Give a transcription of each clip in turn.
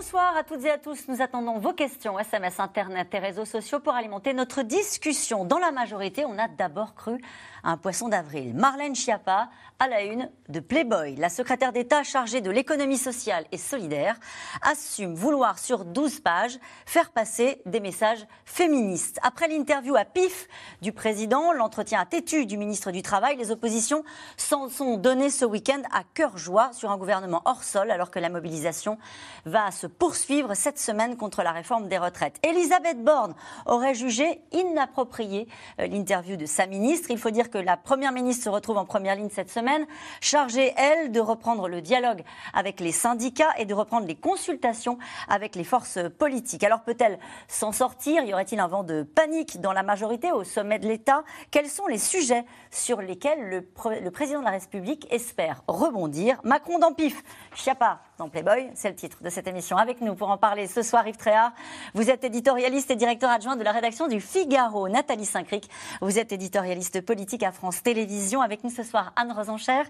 Bonsoir à toutes et à tous. Nous attendons vos questions, SMS, Internet et réseaux sociaux pour alimenter notre discussion. Dans la majorité, on a d'abord cru à un poisson d'avril. Marlène Schiappa à la une de Playboy. La secrétaire d'État chargée de l'économie sociale et solidaire assume vouloir sur 12 pages faire passer des messages féministes. Après l'interview à pif du président, l'entretien à têtu du ministre du Travail, les oppositions s'en sont données ce week-end à cœur joie sur un gouvernement hors sol alors que la mobilisation va se poursuivre cette semaine contre la réforme des retraites. Elisabeth Borne aurait jugé inapproprié euh, l'interview de sa ministre. Il faut dire que la première ministre se retrouve en première ligne cette semaine, chargée, elle, de reprendre le dialogue avec les syndicats et de reprendre les consultations avec les forces politiques. Alors peut-elle s'en sortir? Y aurait-il un vent de panique dans la majorité au sommet de l'État? Quels sont les sujets sur lesquels le, président de la République espère rebondir? Macron dans pif, Chiappa dans Playboy, c'est le titre de cette émission. Avec nous pour en parler ce soir, Yves Tréhard, vous êtes éditorialiste et directeur adjoint de la rédaction du Figaro. Nathalie Saint-Cric, vous êtes éditorialiste politique à France Télévisions. Avec nous ce soir, Anne Rosencher.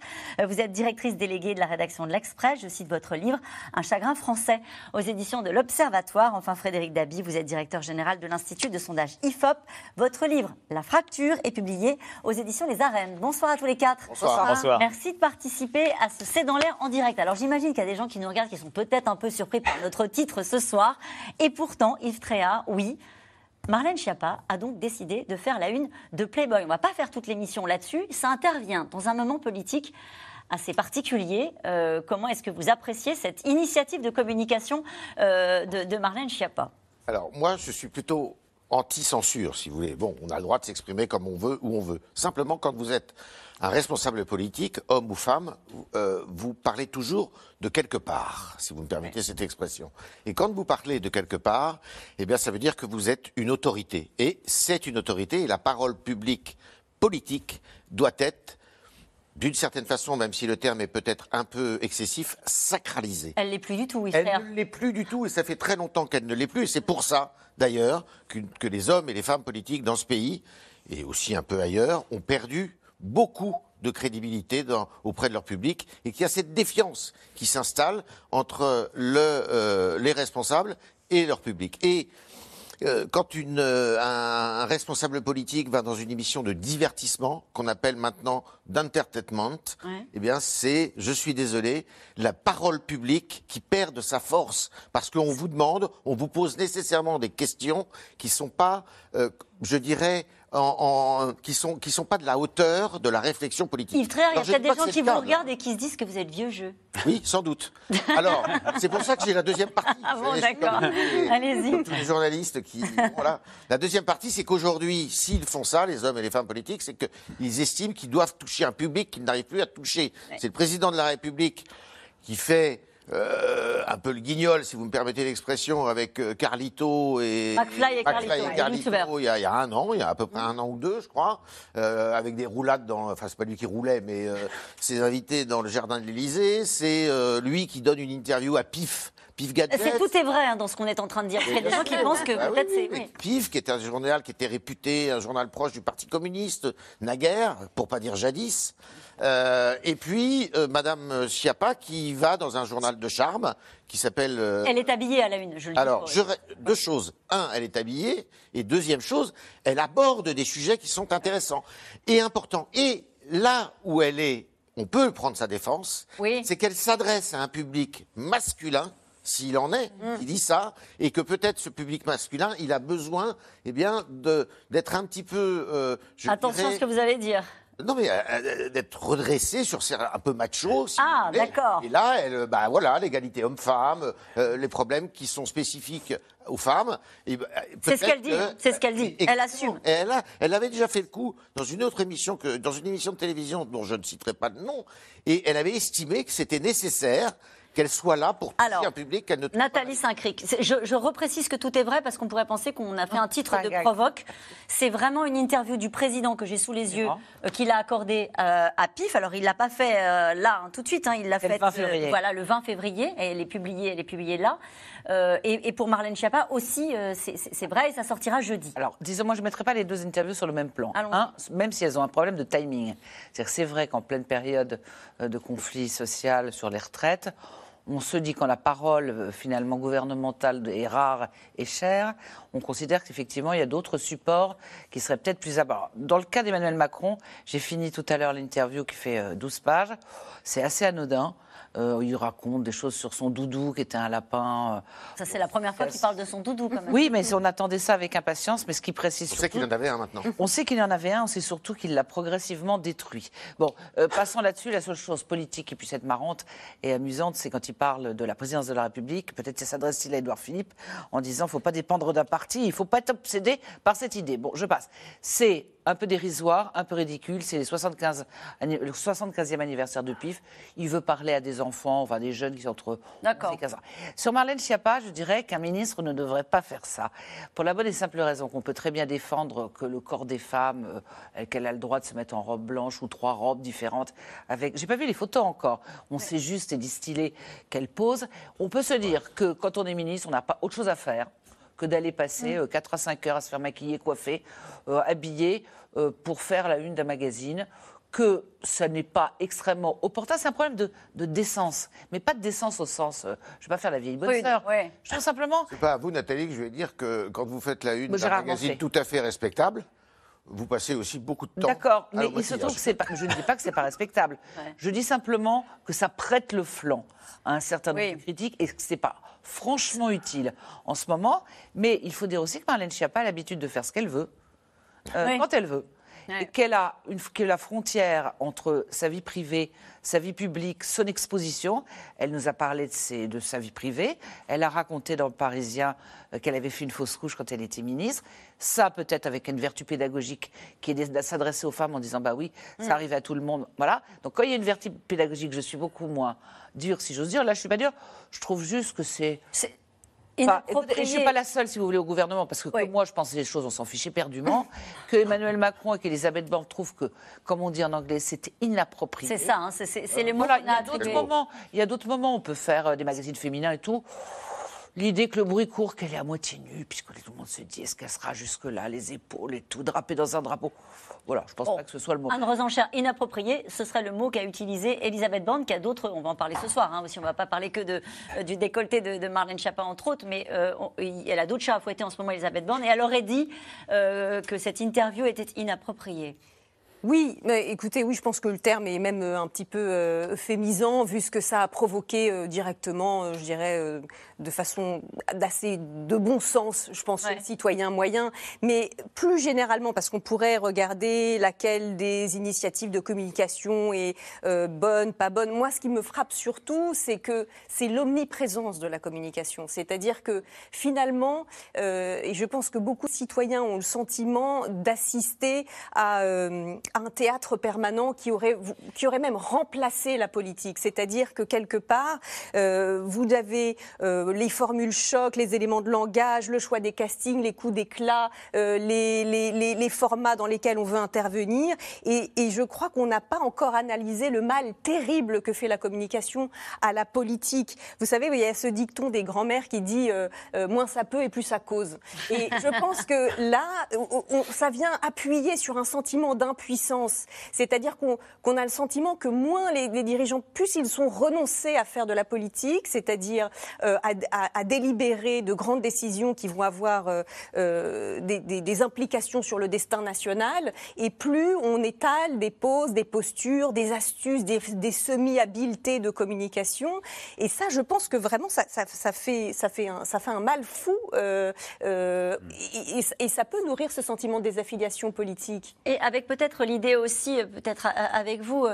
Vous êtes directrice déléguée de la rédaction de l'Express. Je cite votre livre, Un chagrin français, aux éditions de l'Observatoire. Enfin, Frédéric Dabi, vous êtes directeur général de l'Institut de sondage IFOP. Votre livre, La fracture, est publié aux éditions Les Arènes. Bonsoir à tous les quatre. Bonsoir. Bonsoir. Merci de participer à ce C'est dans l'air en direct. Alors, j'imagine qu'il y a des gens qui nous regardent qui sont peut-être un peu surpris par notre titre ce soir. Et pourtant, Yves Tréa, oui, Marlène Schiappa a donc décidé de faire la une de Playboy. On ne va pas faire toute l'émission là-dessus. Ça intervient dans un moment politique assez particulier. Euh, comment est-ce que vous appréciez cette initiative de communication euh, de, Marlène Schiappa? Alors moi, je suis plutôt anti-censure, si vous voulez. Bon, on a le droit de s'exprimer comme on veut, où on veut. Simplement, quand vous êtes un responsable politique, homme ou femme, euh, vous parlez toujours de quelque part, si vous me permettez cette expression. Et quand vous parlez de quelque part, eh bien, ça veut dire que vous êtes une autorité. Et c'est une autorité, et la parole publique politique doit être d'une certaine façon, même si le terme est peut-être un peu excessif, sacralisée. Elle l'est plus du tout, oui. Elle ne l'est plus du tout, et ça fait très longtemps qu'elle ne l'est plus. Et c'est pour ça, d'ailleurs, que les hommes et les femmes politiques dans ce pays, et aussi un peu ailleurs, ont perdu beaucoup de crédibilité auprès de leur public et qu'il y a cette défiance qui s'installe entre euh, les responsables et leur public. Et euh, quand euh, un, responsable politique va dans une émission de divertissement, qu'on appelle maintenant d'entertainment, eh bien c'est, je suis désolé, la parole publique qui perd de sa force. Parce qu'on vous demande, on vous pose nécessairement des questions qui ne sont pas, je dirais, en, qui sont qui sont pas de la hauteur de la réflexion politique. Yves Tréhard, il y a peut-être des gens qui vous regardent et qui se disent que vous êtes vieux jeu. Oui, sans doute. Alors, c'est pour ça que j'ai la deuxième partie. Ah bon, d'accord. Allez-y. Tous les journalistes qui voilà. La deuxième partie, c'est qu'aujourd'hui, s'ils font ça, les hommes et les femmes politiques, c'est qu'ils estiment qu'ils doivent toucher un public qu'ils n'arrivent plus à toucher. C'est le président de la République qui fait euh, un peu le guignol, si vous me permettez l'expression, avec euh, Carlito et McFly et, Carlito, il, y a, il, y a, un an, il y a à peu près un an ou deux, je crois, euh, avec des roulades dans, enfin c'est pas lui qui roulait, mais ses invités dans le jardin de l'Élysée. C'est lui qui donne une interview à Pif. Pif C'est tout est vrai hein, dans ce qu'on est en train de dire. Il y a des gens qui pensent que bah peut-être c'est. Pif, qui était un journal qui était réputé, un journal proche du Parti communiste, naguère, pour pas dire jadis. Euh, et puis, euh, Madame Schiappa qui va dans un journal de charme qui s'appelle. Euh, elle est habillée à la une, je le Alors, je, deux choses. Un, elle est habillée. Et deuxième chose, elle aborde des sujets qui sont intéressants et importants. Et là où elle est, on peut prendre sa défense, c'est qu'elle s'adresse à un public masculin s'il en est, mm. qui dit ça, et que peut-être ce public masculin, il a besoin, eh bien, d'être un petit peu. Attention à ce que vous allez dire. Non, mais euh, euh, d'être redressé sur un peu macho. ah, d'accord. Et là, elle, bah voilà, l'égalité homme-femme, euh, les problèmes qui sont spécifiques aux femmes. Bah, c'est ce qu'elle dit. C'est ce qu'elle dit. Elle assume. elle, elle avait déjà fait le coup dans une autre émission que dans une émission de télévision dont je ne citerai pas le nom, et elle avait estimé que c'était nécessaire qu'elle soit là pour Alors, un public qu'elle ne touche Nathalie pas. Saint-Cric, je, je reprécise que tout est vrai parce qu'on pourrait penser qu'on a fait un titre pas de provoque. C'est vraiment une interview du président que j'ai sous les yeux, euh, qu'il a accordé euh, à PIF. Alors il l'a pas fait euh, là hein, tout de suite, hein, il l'a le fait 20 février. voilà le 20 février et elle est publiée, elle est publiée là. Euh, et, et pour Marlène Schiappa aussi, euh, c'est- vrai et ça sortira jeudi. Alors, disons, moi, je ne mettrai pas les deux interviews sur le même plan. Allons-y. Hein, même si elles ont un problème de timing. C'est vrai qu'en pleine période de conflit social sur les retraites, on se dit quand la parole euh, finalement gouvernementale est rare et chère, on considère qu'effectivement il y a d'autres supports qui seraient peut-être plus abordés. Dans le cas d'Emmanuel Macron, j'ai fini tout à l'heure l'interview qui fait euh, 12 pages. C'est assez anodin. Euh, il raconte des choses sur son doudou qui était un lapin. euh, Ça c'est la première fois qu'il parle de son doudou quand même. oui, mais on attendait ça avec impatience, mais ce qui précise On sait qu'il en avait un maintenant. On sait qu'il en avait un, on sait surtout qu'il l'a progressivement détruit. Bon, euh, passons là-dessus, la seule chose politique qui puisse être marrante et amusante, c'est quand il parle de la présidence de la République, peut-être s'adresse-t-il à Édouard Philippe en disant il ne faut pas dépendre d'un parti, il ne faut pas être obsédé par cette idée. Bon, je passe. C'est un peu dérisoire, un peu ridicule, c'est les 75, anni- le 75e anniversaire de PIF. Il veut parler à des enfants, enfin des jeunes qui sont entre D'accord. 11 et 15 ans. Sur Marlène Schiappa, je dirais qu'un ministre ne devrait pas faire ça. Pour la bonne et simple raison qu'on peut très bien défendre que le corps des femmes, euh, qu'elle a le droit de se mettre en robe blanche ou trois robes différentes. Avec, j'ai pas vu les photos encore. On sait juste et distillé qu'elle pose. On peut se dire que quand on est ministre, on n'a pas autre chose à faire que d'aller passer euh, 4 à 5 heures à se faire maquiller, coiffer, euh, habiller euh, pour faire la une d'un magazine que ça n'est pas extrêmement opportun. C'est un problème de, de décence, mais pas de décence au sens, euh, je vais pas faire la vieille bonne Oui, sœur. ouais. Je trouve simplement, C'est pas à vous, Nathalie, que je vais dire que quand vous faites la une d'un magazine tout à fait respectable, vous passez aussi beaucoup de temps. d'accord, mais il se trouve que c'est pas, je ne dis pas que c'est pas respectable. Ouais. Je dis simplement que ça prête le flanc à un certain nombre Oui. de critiques et que c'est pas franchement utile en ce moment. Mais il faut dire aussi que Marlène Schiappa a l'habitude de faire ce qu'elle veut, euh, Oui. quand elle veut. Ouais. Et qu'elle a une, que la frontière entre sa vie privée, sa vie publique, son exposition, elle nous a parlé de, ses- de sa vie privée, elle a raconté dans le Parisien euh, qu'elle avait fait une fausse couche quand elle était ministre, ça peut-être avec une vertu pédagogique qui est de s'adresser aux femmes en disant bah oui, Mm. ça arrive à tout le monde, voilà. Donc quand il y a une vertu pédagogique, je suis beaucoup moins dure si j'ose dire, là je suis pas dure, je trouve juste que c'est... Enfin, écoutez, je ne suis pas la seule, si vous voulez, au gouvernement, parce que Oui. comme moi, je pense les choses, on s'en fiche éperdument. que Emmanuel Macron et qu'Elisabeth Borne trouvent que, comme on dit en anglais, c'était inapproprié. C'est ça, hein, c'est- c'est les mots Voilà, il y a d'autres moments. Il y a d'autres moments. On peut faire euh, des magazines féminins et tout. L'idée que le bruit court, qu'elle est à moitié nue, puisque tout le monde se dit est-ce qu'elle sera jusque-là, les épaules et tout, drapée dans un drapeau? Voilà, je pense Bon. pas que ce soit le moment. Une resenchère inappropriée, ce serait le mot qu'a utilisé Elisabeth Borne, qui a d'autres, on va en parler ce soir hein, aussi, on va pas parler que de, euh, du décolleté de, de Marlène Schiappa entre autres, mais euh, on- elle a d'autres chats à fouetter en ce moment, Elisabeth Borne, et elle aurait dit euh, que cette interview était inappropriée. Oui, mais écoutez, oui, je pense que le terme est même euh, un petit peu euh, euphémisant, vu ce que ça a provoqué euh, directement, euh, je dirais, euh, de façon d'assez de bon sens, je pense, Ouais. chez le citoyen moyen. Mais plus généralement, parce qu'on pourrait regarder laquelle des initiatives de communication est euh, bonne, pas bonne. Moi, ce qui me frappe surtout, c'est que c'est l'omniprésence de la communication. C'est-à-dire que finalement, euh, et je pense que beaucoup de citoyens ont le sentiment d'assister à, euh, à un théâtre permanent qui aurait, qui aurait même remplacé la politique. C'est-à-dire que quelque part, euh, vous avez euh, les formules chocs, les éléments de langage, le choix des castings, les coups d'éclat, euh, les, les, les, formats dans lesquels on veut intervenir. Et, et je crois qu'on n'a pas encore analysé le mal terrible que fait la communication à la politique. Vous savez, il y a ce dicton des grands-mères qui dit euh, euh, moins ça peut et plus ça cause. Et je pense que là, on- ça vient appuyer sur un sentiment d'impuissance. C'est-à-dire qu'on a le sentiment que moins les, dirigeants, plus ils sont renoncés à faire de la politique, c'est-à-dire euh, à, délibérer de grandes décisions qui vont avoir euh, euh, des, implications sur le destin national, et plus on étale des poses, des postures, des astuces, des, semi-habiletés de communication. Et ça, je pense que vraiment, ça, fait, un, mal fou, et ça peut nourrir ce sentiment de désaffiliation politique. Et avec peut-être l'idée aussi, euh, peut-être avec vous,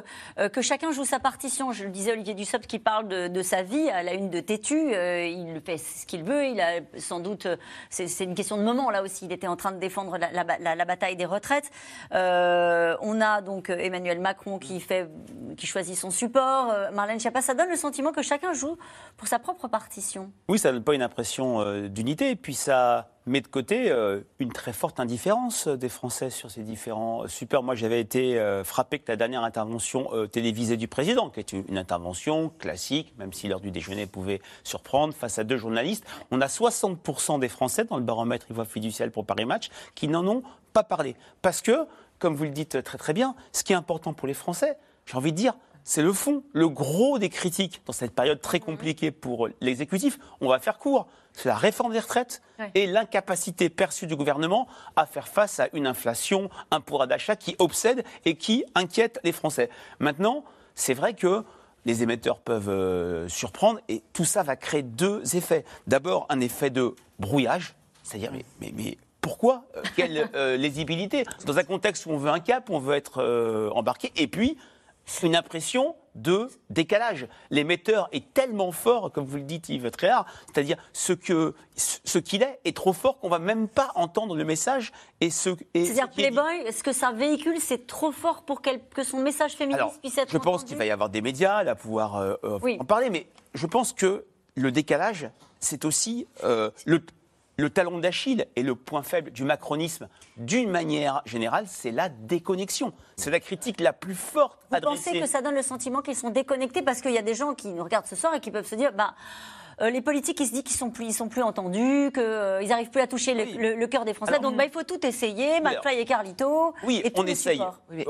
que chacun joue sa partition. Je le disais, Olivier Dussopt qui parle de, sa vie à la une de Tétu. il fait ce qu'il veut. Il a sans doute. C'est une question de moment, là aussi. Il était en train de défendre la, bataille des retraites. on a donc Emmanuel Macron qui, fait, qui choisit son support. Marlène Schiappa, ça donne le sentiment que chacun joue pour sa propre partition. Oui, ça donne pas une impression d'unité. Puis ça met de côté euh, une très forte indifférence des Français sur ces différents euh, supports. Moi, j'avais été euh, frappé que la dernière intervention télévisée du président, qui est une, intervention classique, même si l'heure du déjeuner pouvait surprendre, face à deux journalistes, on a 60% des Français dans le baromètre Ivoire fiducial pour Paris Match qui n'en ont pas parlé. Parce que, comme vous le dites très très bien, ce qui est important pour les Français, j'ai envie de dire, c'est le fond, le gros des critiques dans cette période très compliquée pour l'exécutif. On va faire court. C'est la réforme des retraites et l'incapacité perçue du gouvernement à faire face à une inflation, un pouvoir d'achat qui obsède et qui inquiète les Français. Maintenant, c'est vrai que les émetteurs peuvent euh, surprendre et tout ça va créer deux effets. D'abord, un effet de brouillage, c'est-à-dire, mais, mais, pourquoi euh, Quelle euh, lisibilité? Dans un contexte où on veut un cap, on veut être embarqué, et puis une impression de décalage. L'émetteur est tellement fort, comme vous le dites Yves Tréhard, c'est-à-dire ce que ce qu'il est est trop fort qu'on va même pas entendre le message et ce. C'est-à-dire Playboy, est-ce que ça véhicule c'est trop fort pour que son message féministe puisse être Je pense qu'il va y avoir des médias à pouvoir euh, euh, en parler, mais je pense que le décalage, c'est aussi euh, le, le talon d'Achille et le point faible du macronisme, d'une manière générale, c'est la déconnexion. C'est la critique la plus forte Vous pensez que ça donne le sentiment qu'ils sont déconnectés parce qu'il y a des gens qui nous regardent ce soir et qui peuvent se dire, bah, euh, les politiques, ils se disent qu'ils sont plus, ils sont plus entendus, qu'ils euh, n'arrivent plus à toucher le, cœur des Français. Donc, bah, il faut tout essayer, McFly et Carlito. Oui, on essaye.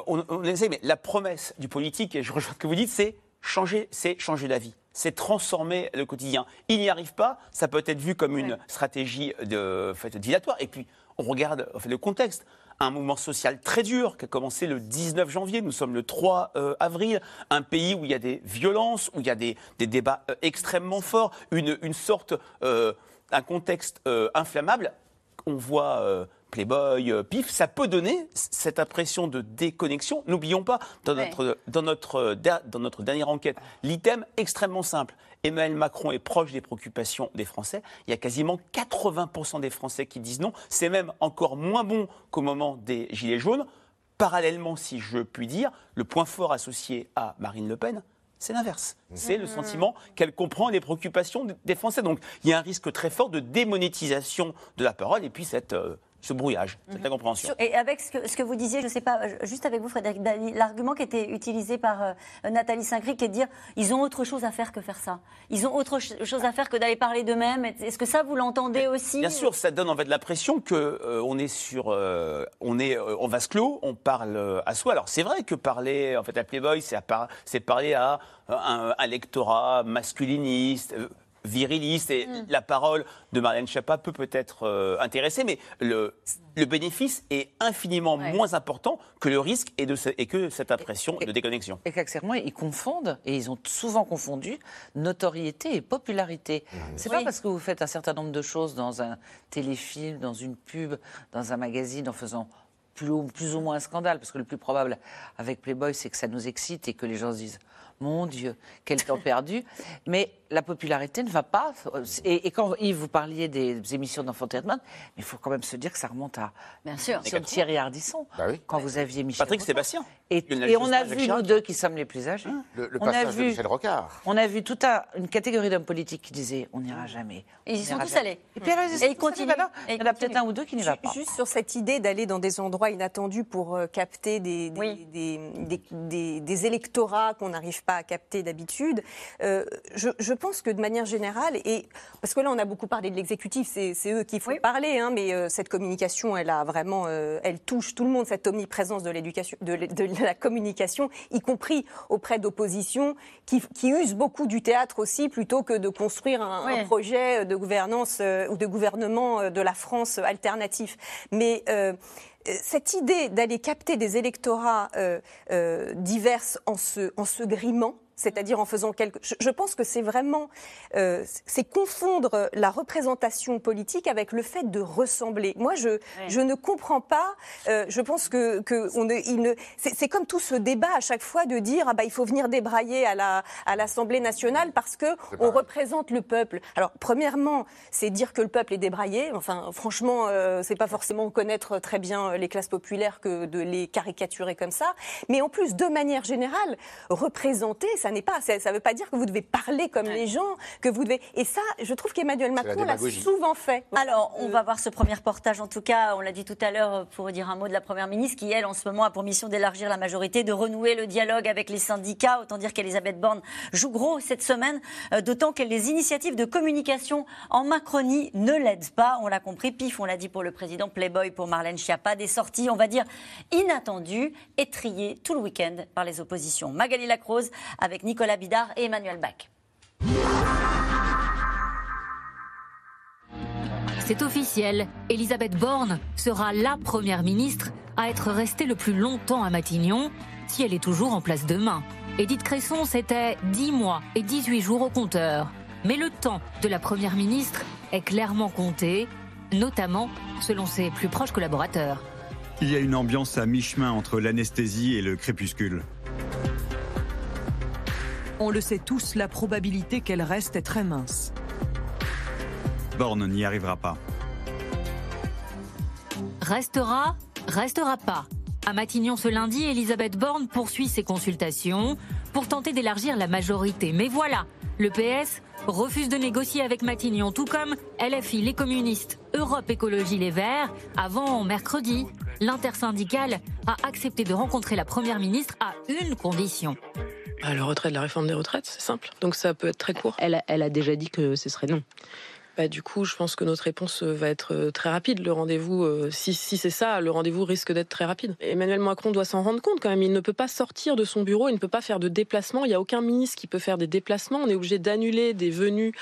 on, on, essaye, mais la promesse du politique, et je rejoins ce que vous dites, c'est changer, c'est changer la vie c'est transformer le quotidien. Il n'y arrive pas, ça peut être vu comme une stratégie de, fait, dilatoire. Et puis, on regarde fait, le contexte. Un mouvement social très dur qui a commencé le 19 janvier, nous sommes le 3 euh, avril, un pays où il y a des violences, où il y a des, débats euh, extrêmement forts, une, sorte, euh, un contexte inflammable. On voit Playboy, euh, PIF, ça peut donner cette impression de déconnexion. N'oublions pas, dans, notre, dans, notre, dans notre dernière enquête, l'item extrêmement simple. Emmanuel Macron est proche des préoccupations des Français. Il y a quasiment 80% des Français qui disent non. C'est même encore moins bon qu'au moment des Gilets jaunes. Parallèlement, si je puis dire, le point fort associé à Marine Le Pen, c'est l'inverse. C'est le sentiment qu'elle comprend les préoccupations des Français. Donc il y a un risque très fort de démonétisation de la parole et puis cette euh, ce brouillage, cette mhm. incompréhension. Et avec ce que, ce que vous disiez, je ne sais pas, euh, juste avec vous, Frédéric l'argument qui était utilisé par euh, Nathalie Saint-Gris, qui est de dire ils ont autre chose à faire que faire ça. Ils ont autre chose à faire que d'aller parler d'eux-mêmes. Est-ce que ça, vous l'entendez aussi Bien sûr, ça donne en fait l'impression qu'on euh, on est sur. on est en vase clos, on parle à soi. Alors c'est vrai que parler en fait, à Playboy, c'est parler à un, un lectorat masculiniste viriliste et mm. la parole de Marlène Schiappa peut peut-être euh, intéresser, mais le, le, bénéfice est infiniment moins important que le risque et, de et que cette impression de déconnexion. Et qu'accessoirement, ils confondent, et ils ont souvent confondu, notoriété et popularité. Mm. C'est pas parce que vous faites un certain nombre de choses dans un téléfilm, dans une pub, dans un magazine, en faisant plus ou, plus ou moins un scandale, parce que le plus probable avec Playboy, c'est que ça nous excite et que les gens se disent mon Dieu, quel temps perdu. Mais la popularité ne va pas. Et, quand Yves, vous parliez des émissions d'enfantainment, il faut quand même se dire que ça remonte à Bien sûr. Sur Thierry Ardisson, bah quand vous aviez Michel Patrick Sébastien. Et, on a vu, nous deux qui sommes les plus âgés, le, on passage a vu, de Michel Rocard. On a vu toute une catégorie d'hommes politiques qui disaient on n'ira jamais. Et ils sont tous allés. Et, puis, ils continuent. il y en a peut-être un ou deux qui n'y va pas. Juste sur cette idée d'aller dans des endroits inattendus pour euh, capter des, des, électorats qu'on n'arrive pas à capter d'habitude, euh, je, je pense que de manière générale, et parce que là on a beaucoup parlé de l'exécutif, c'est eux qui font parler, hein, mais euh, cette communication, elle a vraiment, euh, elle touche tout le monde, cette omniprésence de l'éducation, de, la communication, y compris auprès d'oppositions qui, usent beaucoup du théâtre aussi, plutôt que de construire un, projet de gouvernance euh, ou de gouvernement de la France alternatif. Mais cette idée d'aller capter des électorats divers en se, en se grimant, c'est-à-dire en faisant quelque. Je, je pense que c'est vraiment, euh, c'est confondre la représentation politique avec le fait de ressembler. Moi, je, je ne comprends pas. euh, je pense que, que on ne, il ne, c'est c'est comme tout ce débat à chaque fois de dire ah bah il faut venir débrailler à la à l'Assemblée nationale parce que on représente le peuple. Alors premièrement, c'est dire que le peuple est débraillé. Enfin, franchement, euh, c'est pas forcément connaître très bien les classes populaires que de les caricaturer comme ça. Mais en plus, de manière générale, représenter, ça n'est pas, ça, ça veut pas dire que vous devez parler comme les gens, que vous devez. Et ça, je trouve qu'Emmanuel Macron l'a souvent fait. Alors, on va voir ce premier reportage. En tout cas, on l'a dit tout à l'heure pour dire un mot de la Première ministre qui, elle, en ce moment, a pour mission d'élargir la majorité, de renouer le dialogue avec les syndicats. Autant dire qu'Elisabeth Borne joue gros cette semaine, euh, d'autant que les initiatives de communication en Macronie ne l'aident pas. On l'a compris, pif, on l'a dit pour le président Playboy, pour Marlène Schiappa, des sorties, on va dire, inattendues, étriées tout le week-end par les oppositions. Magali Lacrose avec Nicolas Bidard et Emmanuel Bach. C'est officiel, Elisabeth Borne sera la première ministre à être restée le plus longtemps à Matignon, si elle est toujours en place demain. Edith Cresson, c'était 10 mois et 18 jours au compteur. Mais le temps de la première ministre est clairement compté, notamment selon ses plus proches collaborateurs. Il y a une ambiance à mi-chemin entre l'anesthésie et le crépuscule. On le sait tous, la probabilité qu'elle reste est très mince. Borne n'y arrivera pas. Restera, restera pas. À Matignon ce lundi, Elisabeth Borne poursuit ses consultations pour tenter d'élargir la majorité. Mais voilà, le PS refuse de négocier avec Matignon, tout comme LFI, les communistes, Europe Écologie Les Verts. Avant mercredi, l'intersyndicale a accepté de rencontrer la Première ministre à une condition. Ah, le retrait de la réforme des retraites, c'est simple. Donc ça peut être très court. Elle a, elle a déjà dit que ce serait non. Bah, du coup, je pense que notre réponse euh, va être euh, très rapide. Le rendez-vous, euh, si, si c'est ça, le rendez-vous risque d'être très rapide. Emmanuel Macron doit s'en rendre compte quand même. Il ne peut pas sortir de son bureau, il ne peut pas faire de déplacements. Il n'y a aucun ministre qui peut faire des déplacements. On est obligé d'annuler des venues,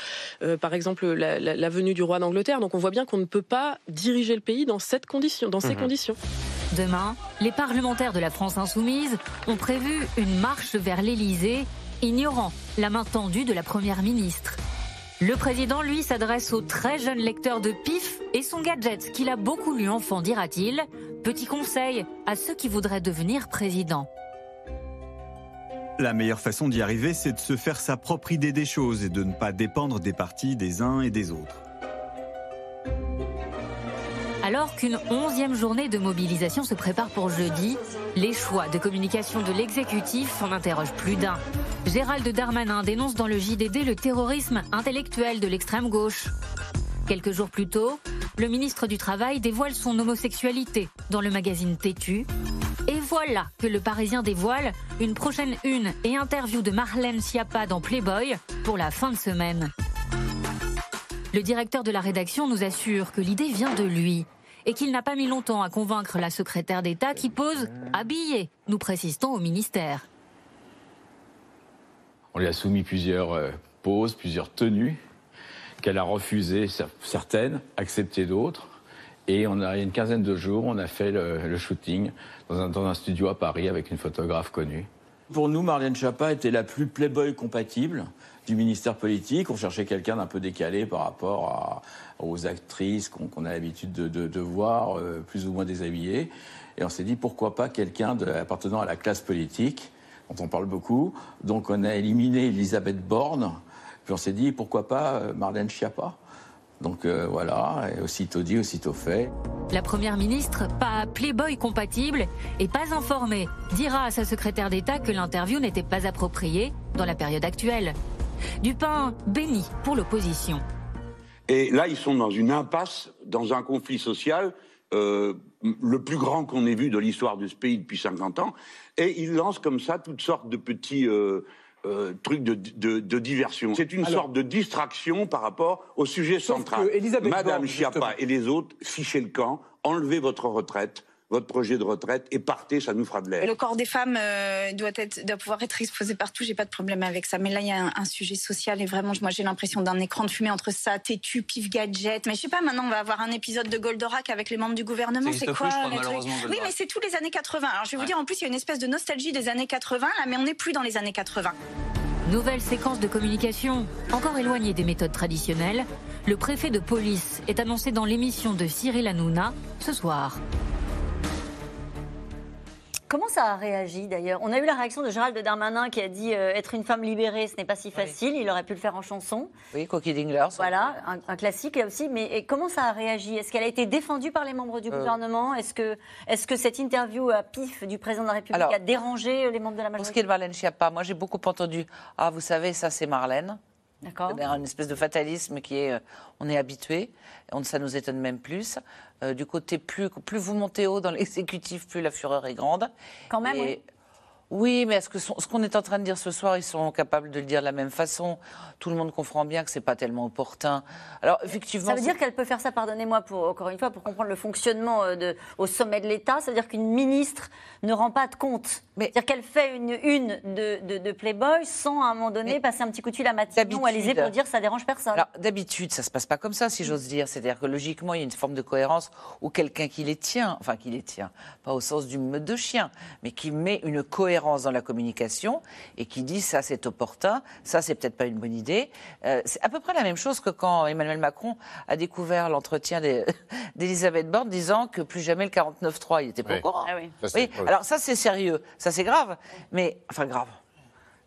euh, par exemple la, la- la venue du roi d'Angleterre. Donc on voit bien qu'on ne peut pas diriger le pays dans cette condition, dans ces conditions. Demain, les parlementaires de la France insoumise ont prévu une marche vers l'Élysée, ignorant la main tendue de la Première ministre. Le président, lui, s'adresse aux très jeunes lecteurs de PIF et son gadget qu'il a beaucoup lu enfant, dira-t-il. Petit conseil à ceux qui voudraient devenir président. La meilleure façon d'y arriver, c'est de se faire sa propre idée des choses et de ne pas dépendre des partis des uns et des autres. Alors qu'une onzième journée de mobilisation se prépare pour jeudi, les choix de communication de l'exécutif en interrogent plus d'un. Gérald Darmanin dénonce dans le JDD le terrorisme intellectuel de l'extrême gauche. Quelques jours plus tôt, le ministre du Travail dévoile son homosexualité dans le magazine Tétu. Et voilà que le Parisien dévoile une prochaine une et interview de Marlène Schiappa dans Playboy pour la fin de semaine. Le directeur de la rédaction nous assure que l'idée vient de lui et qu'il n'a pas mis longtemps à convaincre la secrétaire d'État qui pose habillée, nous précisons au ministère. On lui a soumis plusieurs euh, poses, plusieurs tenues, qu'elle a refusé cer- certaines, accepté d'autres. Et on a, il y a une quinzaine de jours, on a fait le, le shooting dans un, dans un studio à Paris avec une photographe connue. Pour nous, Marlène Schiappa était la plus playboy compatible du ministère politique. On cherchait quelqu'un d'un peu décalé par rapport aux actrices qu'on a l'habitude de, voir, euh, plus ou moins déshabillées. Et on s'est dit, pourquoi pas quelqu'un appartenant à la classe politique, dont on parle beaucoup. Donc on a éliminé Elisabeth Borne. Puis on s'est dit, pourquoi pas euh, Marlène Schiappa donc euh, voilà, et aussitôt dit, aussitôt fait. La première ministre, pas Playboy compatible et pas informée, dira à sa secrétaire d'État que l'interview n'était pas appropriée dans la période actuelle. Du pain béni pour l'opposition. Et là, ils sont dans une impasse, dans un conflit social, euh, le plus grand qu'on ait vu de l'histoire de ce pays depuis 50 ans. Et ils lancent comme ça toutes sortes de petits euh, euh, trucs de, de- de diversion. C'est une Alors- sorte de distraction par rapport au sujet central. Madame Borne, Schiappa justement- et les autres, fichez le camp, enlevez votre retraite, votre projet de retraite, et partez, ça nous fera de l'air. Le corps des femmes euh, doit, être, doit pouvoir être exposé partout, j'ai pas de problème avec ça. Mais là, il y a un, un sujet social et vraiment, moi, j'ai l'impression d'un écran de fumée entre ça, têtu, pif gadget. Mais je sais pas, maintenant, on va avoir un épisode de Goldorak avec les membres du gouvernement. C'est quoi plus, je crois, le truc malheureusement, Oui, mais c'est tous les années 80. Alors, je vais vous dire, en plus, il y a une espèce de nostalgie des années 80, là, mais on n'est plus dans les années 80. Nouvelle séquence de communication, encore éloignée des méthodes traditionnelles. Le préfet de police est annoncé dans l'émission de Cyril Hanouna ce soir. Comment ça a réagi d'ailleurs? On a eu la réaction de Gérald Darmanin qui a dit euh, être une femme libérée, ce n'est pas si facile. Il aurait pu le faire en chanson. Oui, Coquille Dinglers. Voilà, un, un classique là aussi. Mais et comment ça a réagi? Est-ce qu'elle a été défendue par les membres du Euh. gouvernement? Est-ce que, est que cette interview à pif du président de la République Alors, a dérangé les membres de la Pour ce majorité qui est de Marlène Schiappa, moi j'ai beaucoup entendu Ah, vous savez, ça c'est Marlène. D'accord. Une espèce de fatalisme qui est. euh, On est habitué, on, ça nous étonne même plus. Euh, du côté, plus, plus vous montez haut dans l'exécutif, plus la fureur est grande. Quand même, Et- oui. Oui, mais est-ce que ce qu'on est en train de dire ce soir, ils sont capables de le dire de la même façon? Tout le monde comprend bien que c'est pas tellement opportun. Alors effectivement, Ça veut dire qu'elle peut faire ça, pardonnez-moi, pour, encore une fois, pour comprendre le fonctionnement euh, de, au sommet de l'État. Ça veut dire qu'une ministre ne rend pas de compte. C'est-à-dire qu'elle fait une une de, de, de Playboy sans, à un moment donné, passer un petit coup de fil à Matignon ou à Élysée pour dire ça dérange personne. Alors, d'habitude, ça se passe pas comme ça, si j'ose dire. C'est-à-dire que logiquement, il y a une forme de cohérence où quelqu'un qui les tient, enfin qui les tient, pas au sens du meute de chien, mais qui met une cohérence dans la communication et qui dit ça c'est opportun, ça c'est peut-être pas une bonne idée. Euh, c'est à peu près la même chose que quand Emmanuel Macron a découvert l'entretien d'Elisabeth Borne disant que plus jamais le 49-3, il était pas Oui. au courant. Ah oui. Ça, c'est- Oui, oui. alors ça c'est sérieux, ça c'est grave, mais enfin grave.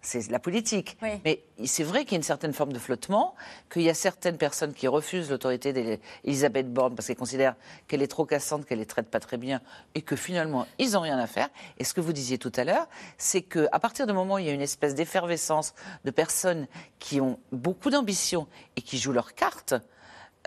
C'est la politique. Mais c'est vrai qu'il y a une certaine forme de flottement, qu'il y a certaines personnes qui refusent l'autorité d'Elisabeth Borne parce qu'elles considèrent qu'elle est trop cassante, qu'elle les traite pas très bien et que finalement, ils n'ont rien à faire. Et ce que vous disiez tout à l'heure, c'est qu'à partir du moment où il y a une espèce d'effervescence de personnes qui ont beaucoup d'ambition et qui jouent leur carte,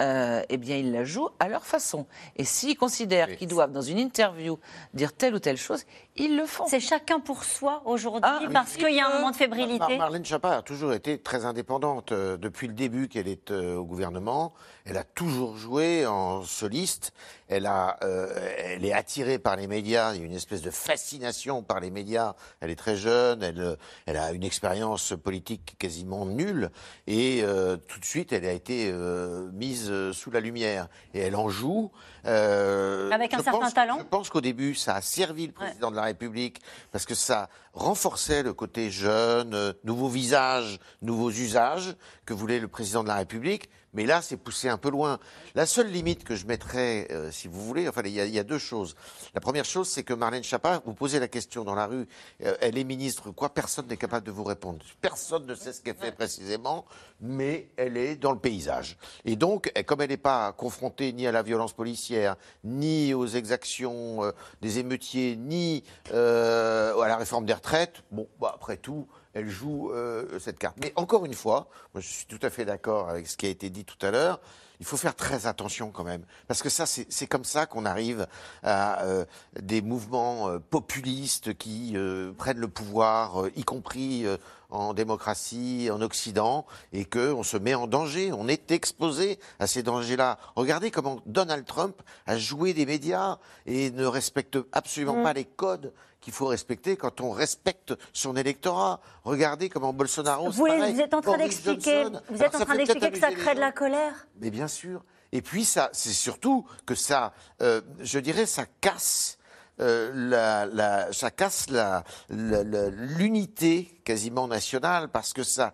euh, eh bien, ils la jouent à leur façon. Et s'ils considèrent qu'ils doivent, dans une interview, dire telle ou telle chose, ils le font. C'est chacun pour soi aujourd'hui Ah, parce qu'il y a un moment de fébrilité. Mar- Marlène Schiappa a toujours été très indépendante. Euh, depuis le début qu'elle est euh, au gouvernement, elle a toujours joué en soliste. Elle, a, euh, elle est attirée par les médias. Il y a une espèce de fascination par les médias. Elle est très jeune. Elle, euh, elle a une expérience politique quasiment nulle. Et euh, tout de suite, elle a été euh, mise euh, sous la lumière. Et elle en joue. euh, Avec un certain pense- talent. Je pense qu'au début, ça a servi le président de la République parce que ça renforçait le côté jeune, euh, nouveau visage, nouveaux usages que voulait le président de la République. Mais là, c'est poussé un peu loin. La seule limite que je mettrais, euh, si vous voulez, enfin, il y, a, deux choses. La première chose, c'est que Marlène Schiappa, vous posez la question dans la rue, euh, elle est ministre, quoi Personne n'est capable de vous répondre. Personne ne sait ce qu'elle fait précisément, mais elle est dans le paysage. Et donc, comme elle n'est pas confrontée ni à la violence policière, ni aux exactions euh, des émeutiers, ni à la réforme des retraites, bon, bah, après tout, elle joue euh, cette carte. Mais encore une fois, moi je suis tout à fait d'accord avec ce qui a été dit tout à l'heure. Il faut faire très attention quand même, parce que ça, c'est comme ça qu'on arrive à euh, des mouvements euh, populistes qui prennent le pouvoir, y compris en démocratie, en Occident, et que on se met en danger. On est exposé à ces dangers-là. Regardez comment Donald Trump a joué des médias et ne respecte absolument Mm. pas les codes qu'il faut respecter quand on respecte son électorat. Regardez comment Bolsonaro. Vous, pareil. vous êtes en train d'expliquer, vous Alors, êtes en train d'expliquer que ça crée de la colère. Mais bien sûr. Et puis ça, c'est surtout que ça, euh, je dirais, ça casse. euh, la, la- ça casse la- la- la- l'unité quasiment nationale parce que ça,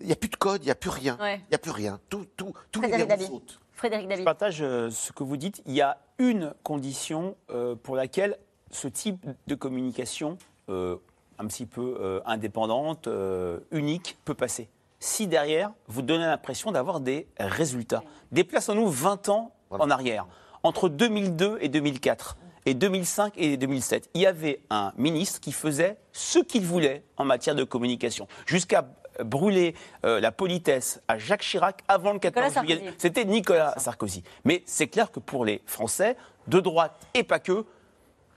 il n'y a plus de code, il n'y a plus rien, il Ouais. n'y a plus rien. Tout, tout, tous les Frédéric David. Frédéric Je partage euh, ce que vous dites. Il y a une condition pour laquelle ce type de communication, euh, un petit peu euh, indépendante, euh, unique, peut passer. Si derrière, vous donnez l'impression d'avoir des résultats. Déplaçons-nous 20 ans en arrière. Entre 2002 et 2004, et 2005 et 2007, il y avait un ministre qui faisait ce qu'il voulait en matière de communication, jusqu'à brûler euh, la politesse à Jacques Chirac avant le 14 Nicolas juillet. C'était Nicolas Sarkozy. Mais c'est clair que pour les Français, de droite et pas que,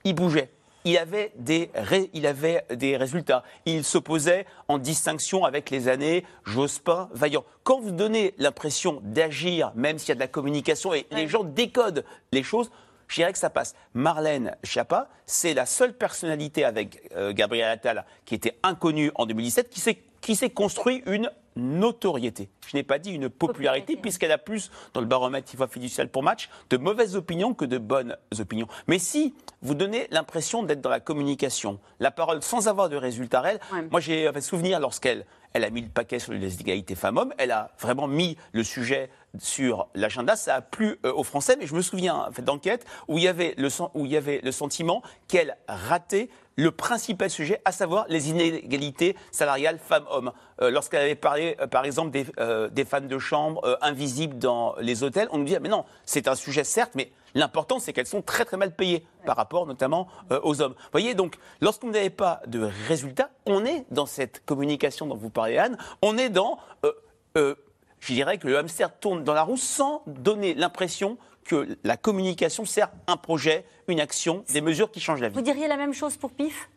il bougeait. Il avait des, ré- il avait des résultats. Il s'opposait en distinction avec les années Jospin, Vaillant. Quand vous donnez l'impression d'agir, même s'il y a de la communication et les gens décodent les choses, je dirais que ça passe. Marlène Schiappa, c'est la seule personnalité avec euh, Gabriel Attal qui était inconnue en 2017, qui s'est qui s'est construit une notoriété. Je n'ai pas dit une popularité, puisqu'elle a plus, dans le baromètre IFA fiducial pour match, de mauvaises opinions que de bonnes opinions. Mais si vous donnez l'impression d'être dans la communication, la parole sans avoir de résultats réels, moi j'ai fait souvenir lorsqu'elle elle a mis le paquet sur les égalités femmes-hommes, elle a vraiment mis le sujet sur l'agenda, ça a plu euh, aux Français, mais je me souviens fait d'enquête où il y avait le, où il y avait le sentiment qu'elle ratait le principal sujet, à savoir les inégalités salariales femmes-hommes. Euh, lorsqu'elle avait parlé, euh, par exemple, des, des, femmes de chambre invisibles dans les hôtels, on nous disait, mais non, c'est un sujet certes, mais l'important, c'est qu'elles sont très très mal payées par rapport notamment aux hommes. Vous voyez, donc, lorsqu'on n'avait pas de résultats, on est dans cette communication dont vous parlez, Anne, on est dans je dirais que le hamster tourne dans la roue sans donner l'impression que la communication sert un projet, une action, des mesures qui changent la vie. Vous diriez la même chose pour PIF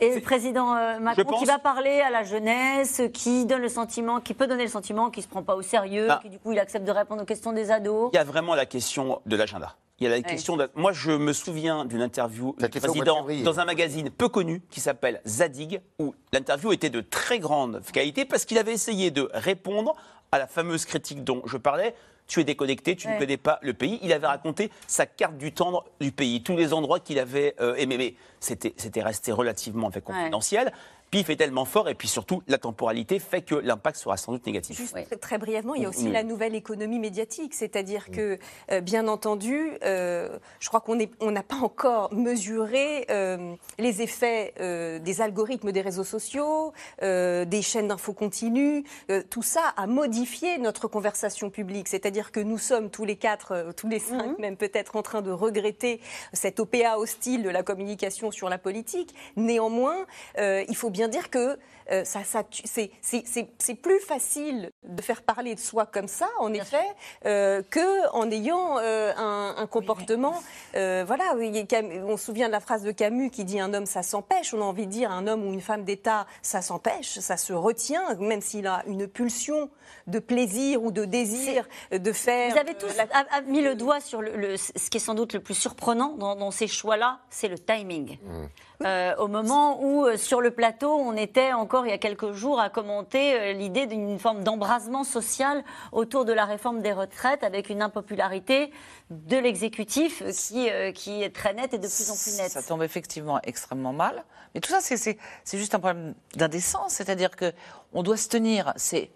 et le président euh, Macron qui va parler à la jeunesse, qui donne le sentiment, qui peut donner le sentiment qu'il ne se prend pas au sérieux, bah. qui du coup il accepte de répondre aux questions des ados. Il y a vraiment la question de l'agenda. Il y a la question de... Moi, je me souviens d'une interview du président dans un magazine peu connu qui s'appelle Zadig, où l'interview était de très grande qualité parce qu'il avait essayé de répondre à la fameuse critique dont je parlais. Tu es déconnecté, tu ne connais pas le pays. Il avait raconté sa carte du tendre du pays, tous les endroits qu'il avait euh, aimés. Mais c'était resté relativement confidentiel. PIF est tellement fort et puis surtout la temporalité fait que l'impact sera sans doute négatif. Juste très brièvement, il y a aussi la nouvelle économie médiatique, c'est-à-dire que euh, bien entendu, euh, je crois qu'on on n'a pas encore mesuré euh, les effets des algorithmes des réseaux sociaux, des chaînes d'infos continues. tout ça a modifié notre conversation publique, c'est-à-dire que nous sommes tous les quatre, tous les cinq mhm. même peut-être en train de regretter cette OPA hostile de la communication sur la politique. Néanmoins, il faut bien dire que euh, ça, ça c'est plus facile de faire parler de soi comme ça, en effet, euh, qu'en ayant euh, un, comportement. Euh, voilà, on se souvient de la phrase de Camus qui dit un homme, ça s'empêche. On a envie de dire un homme ou une femme d'État, ça s'empêche, ça se retient, même s'il a une pulsion de plaisir ou de désir de faire. Vous avez tous mis le doigt sur le, ce qui est sans doute le plus surprenant dans, ces choix-là, c'est le timing. Mmh. Euh, au moment où, euh, sur le plateau, on était encore il y a quelques jours à commenter euh, l'idée d'une forme d'embrasement social autour de la réforme des retraites avec une impopularité de l'exécutif qui, qui est très nette et de plus en plus nette. Ça tombe effectivement extrêmement mal. Mais tout ça, c'est juste un problème d'indécence. C'est-à-dire que on doit se tenir. C'est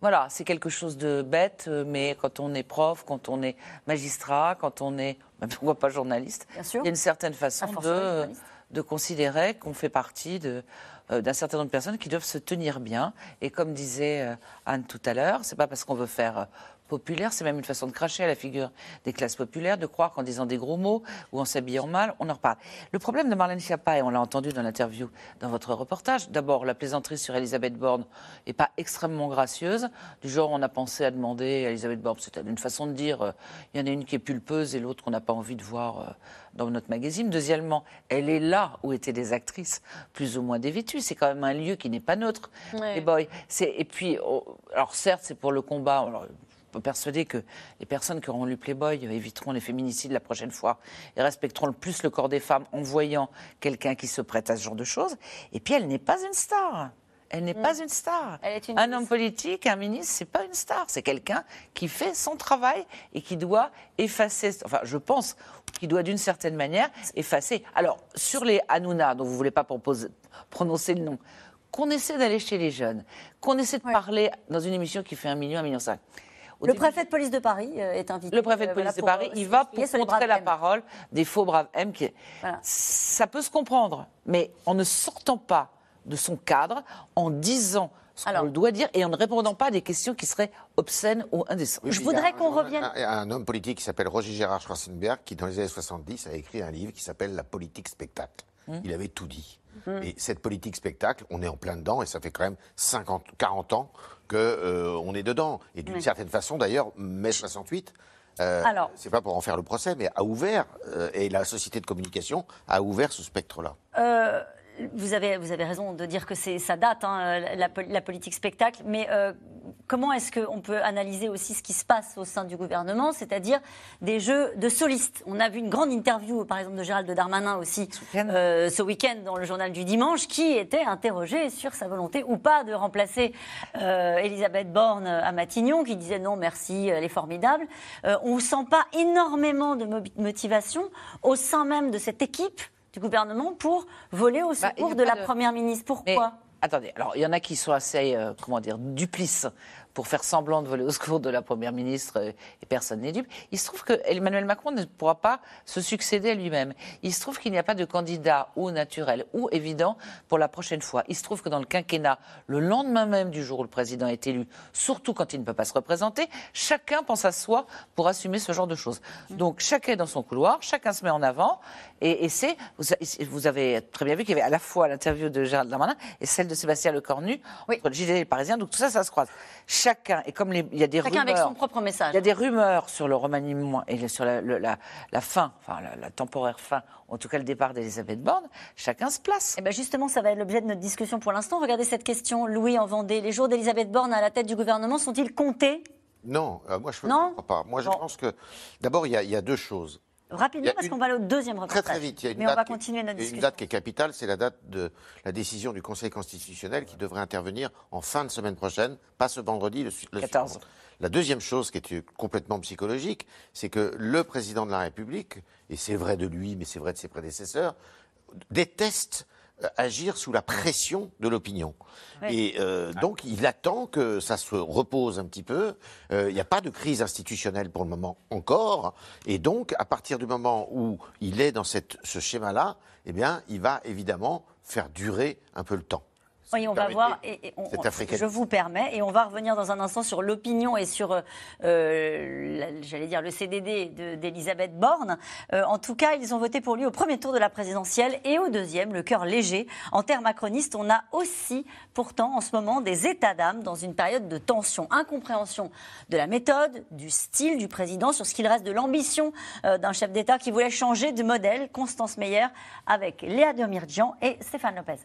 voilà, c'est quelque chose de bête, mais quand on est prof, quand on est magistrat, quand on est même pourquoi pas journaliste, il y a une certaine façon de de considérer qu'on fait partie euh, d'un certain nombre de personnes qui doivent se tenir bien. Et comme disait euh, Anne tout à l'heure, c'est pas parce qu'on veut faire euh, populaire, c'est même une façon de cracher à la figure des classes populaires, de croire qu'en disant des gros mots ou en s'habillant mal, on en reparle. Le problème de Marlène Schiappa, et on l'a entendu dans l'interview dans votre reportage, d'abord la plaisanterie sur Elisabeth Borne n'est pas extrêmement gracieuse. Du genre, on a pensé à demander à Elisabeth Borne, c'est une façon de dire, il y en a une qui est pulpeuse et l'autre qu'on n'a pas envie de voir dans notre magazine. Deuxièmement, elle est là où étaient des actrices plus ou moins dévêtues. C'est quand même un lieu qui n'est pas neutre. Les boys. Et puis, oh, alors certes, c'est pour le combat. Alors, persuader que les personnes qui auront lu Playboy éviteront les féminicides la prochaine fois et respecteront le plus le corps des femmes en voyant quelqu'un qui se prête à ce genre de choses. Et puis, elle n'est pas une star. Elle n'est pas mm. une star. un homme politique, un ministre, c'est pas une star. C'est quelqu'un qui fait son travail et qui doit effacer. Enfin, je pense qu'il doit d'une certaine manière effacer. Alors, sur les Hanouna, dont vous ne voulez pas prononcer le nom, qu'on essaie d'aller chez les jeunes, qu'on essaie de parler dans une émission qui fait un million, un million cinq. Le préfet de police de Paris euh, est invité. Le préfet de euh, police de Paris, il va pour montrer la parole des faux braves M. Qui... Ça peut se comprendre, mais en ne sortant pas de son cadre en disant ce qu'on doit dire et en ne répondant pas à des questions qui seraient obscènes ou indécentes. Je voudrais qu'on revienne. Il y a un homme politique qui s'appelle Roger Gérard Schwarzenberg qui, dans les années 70, a écrit un livre qui s'appelle La politique spectacle. Hum. Il avait tout dit. Hum. Et cette politique spectacle, on est en plein dedans et ça fait quand même 50, 40 ans qu'on euh, est dedans. Et d'une certaine façon, d'ailleurs, mai 68, euh, c'est pas pour en faire le procès, mais a ouvert, euh, et la société de communication a ouvert ce spectre-là. Euh, vous, avez, vous avez raison de dire que c'est ça date, hein, la, pol- la politique spectacle, mais euh, comment est-ce qu'on peut analyser aussi ce qui se passe au sein du gouvernement, c'est-à-dire des jeux de solistes? On a vu une grande interview, par exemple, de Gérald Darmanin aussi euh, ce week-end dans le journal du dimanche, qui était interrogé sur sa volonté ou pas de remplacer euh, Elisabeth Borne à Matignon, qui disait non, merci, elle est formidable. Euh, on ne sent pas énormément de mo- motivation au sein même de cette équipe du gouvernement pour voler au Bah, secours de la de- première ministre. Pourquoi? Mais, attendez, alors il y en a qui sont assez, euh, comment dire, duplices pour faire semblant de voler au secours de la Première ministre euh, et personne n'est dupe. Il se trouve que Emmanuel Macron ne pourra pas se succéder à lui-même. Il se trouve qu'il n'y a pas de candidat ou naturel ou évident pour la prochaine fois. Il se trouve que dans le quinquennat, le lendemain même du jour où le président est élu, surtout quand il ne peut pas se représenter, chacun pense à soi pour assumer ce genre de choses. Donc chacun est dans son couloir, chacun se met en avant et, et c'est, vous, avez très bien vu qu'il y avait à la fois l'interview de Gérald Darmanin et celle de Sébastien Lecornu entre le JDD et le Parisien. Donc tout ça, ça se croise. Chacun, et comme les- il y a des Chacun rumeurs. avec son propre message. Il y a des rumeurs sur le remaniement et sur la, la- la fin, enfin la, la temporaire fin, en tout cas le départ d'Elisabeth Borne. Chacun se place. Eh ben justement, ça va être l'objet de notre discussion pour l'instant. Regardez cette question, Louis en Vendée. Les jours d'Elisabeth Borne à la tête du gouvernement sont-ils comptés? Non, euh, moi je ne crois pas. Moi je Bon. pense que d'abord il y, a- il y a deux choses. Rapidement, parce qu'on va aller au deuxième Très reportage. très vite. Il y a une Mais on date va qui- continuer notre a Une discussion. date qui est capitale, c'est la date de la décision du Conseil constitutionnel qui devrait intervenir en fin de semaine prochaine, pas ce vendredi, le, le 14. suivant. La deuxième chose qui est complètement psychologique, c'est que le président de la République, et c'est vrai de lui, mais c'est vrai de ses prédécesseurs, déteste agir sous la pression de l'opinion. Et euh, donc, il attend que ça se repose un petit peu. Euh, Il n'y a pas de crise institutionnelle pour le moment encore. Et donc, à partir du moment où il est dans cette, ce schéma-là, eh bien, il va évidemment faire durer un peu le temps. Oui, on va voir. Et, et on- je vous permets, et on va revenir dans un instant sur l'opinion et sur, euh, la- j'allais dire, le CDD de- d'Elisabeth Borne. Euh, en tout cas, ils ont voté pour lui au premier tour de la présidentielle et au deuxième, le cœur léger. En termes macronistes, on a aussi, pourtant, en ce moment, des états d'âme dans une période de tension, incompréhension de la méthode, du style du président, sur ce qu'il reste de l'ambition euh, d'un chef d'État qui voulait changer de modèle. Constance Meyer avec Léa Demirjian et Stéphane Lopez.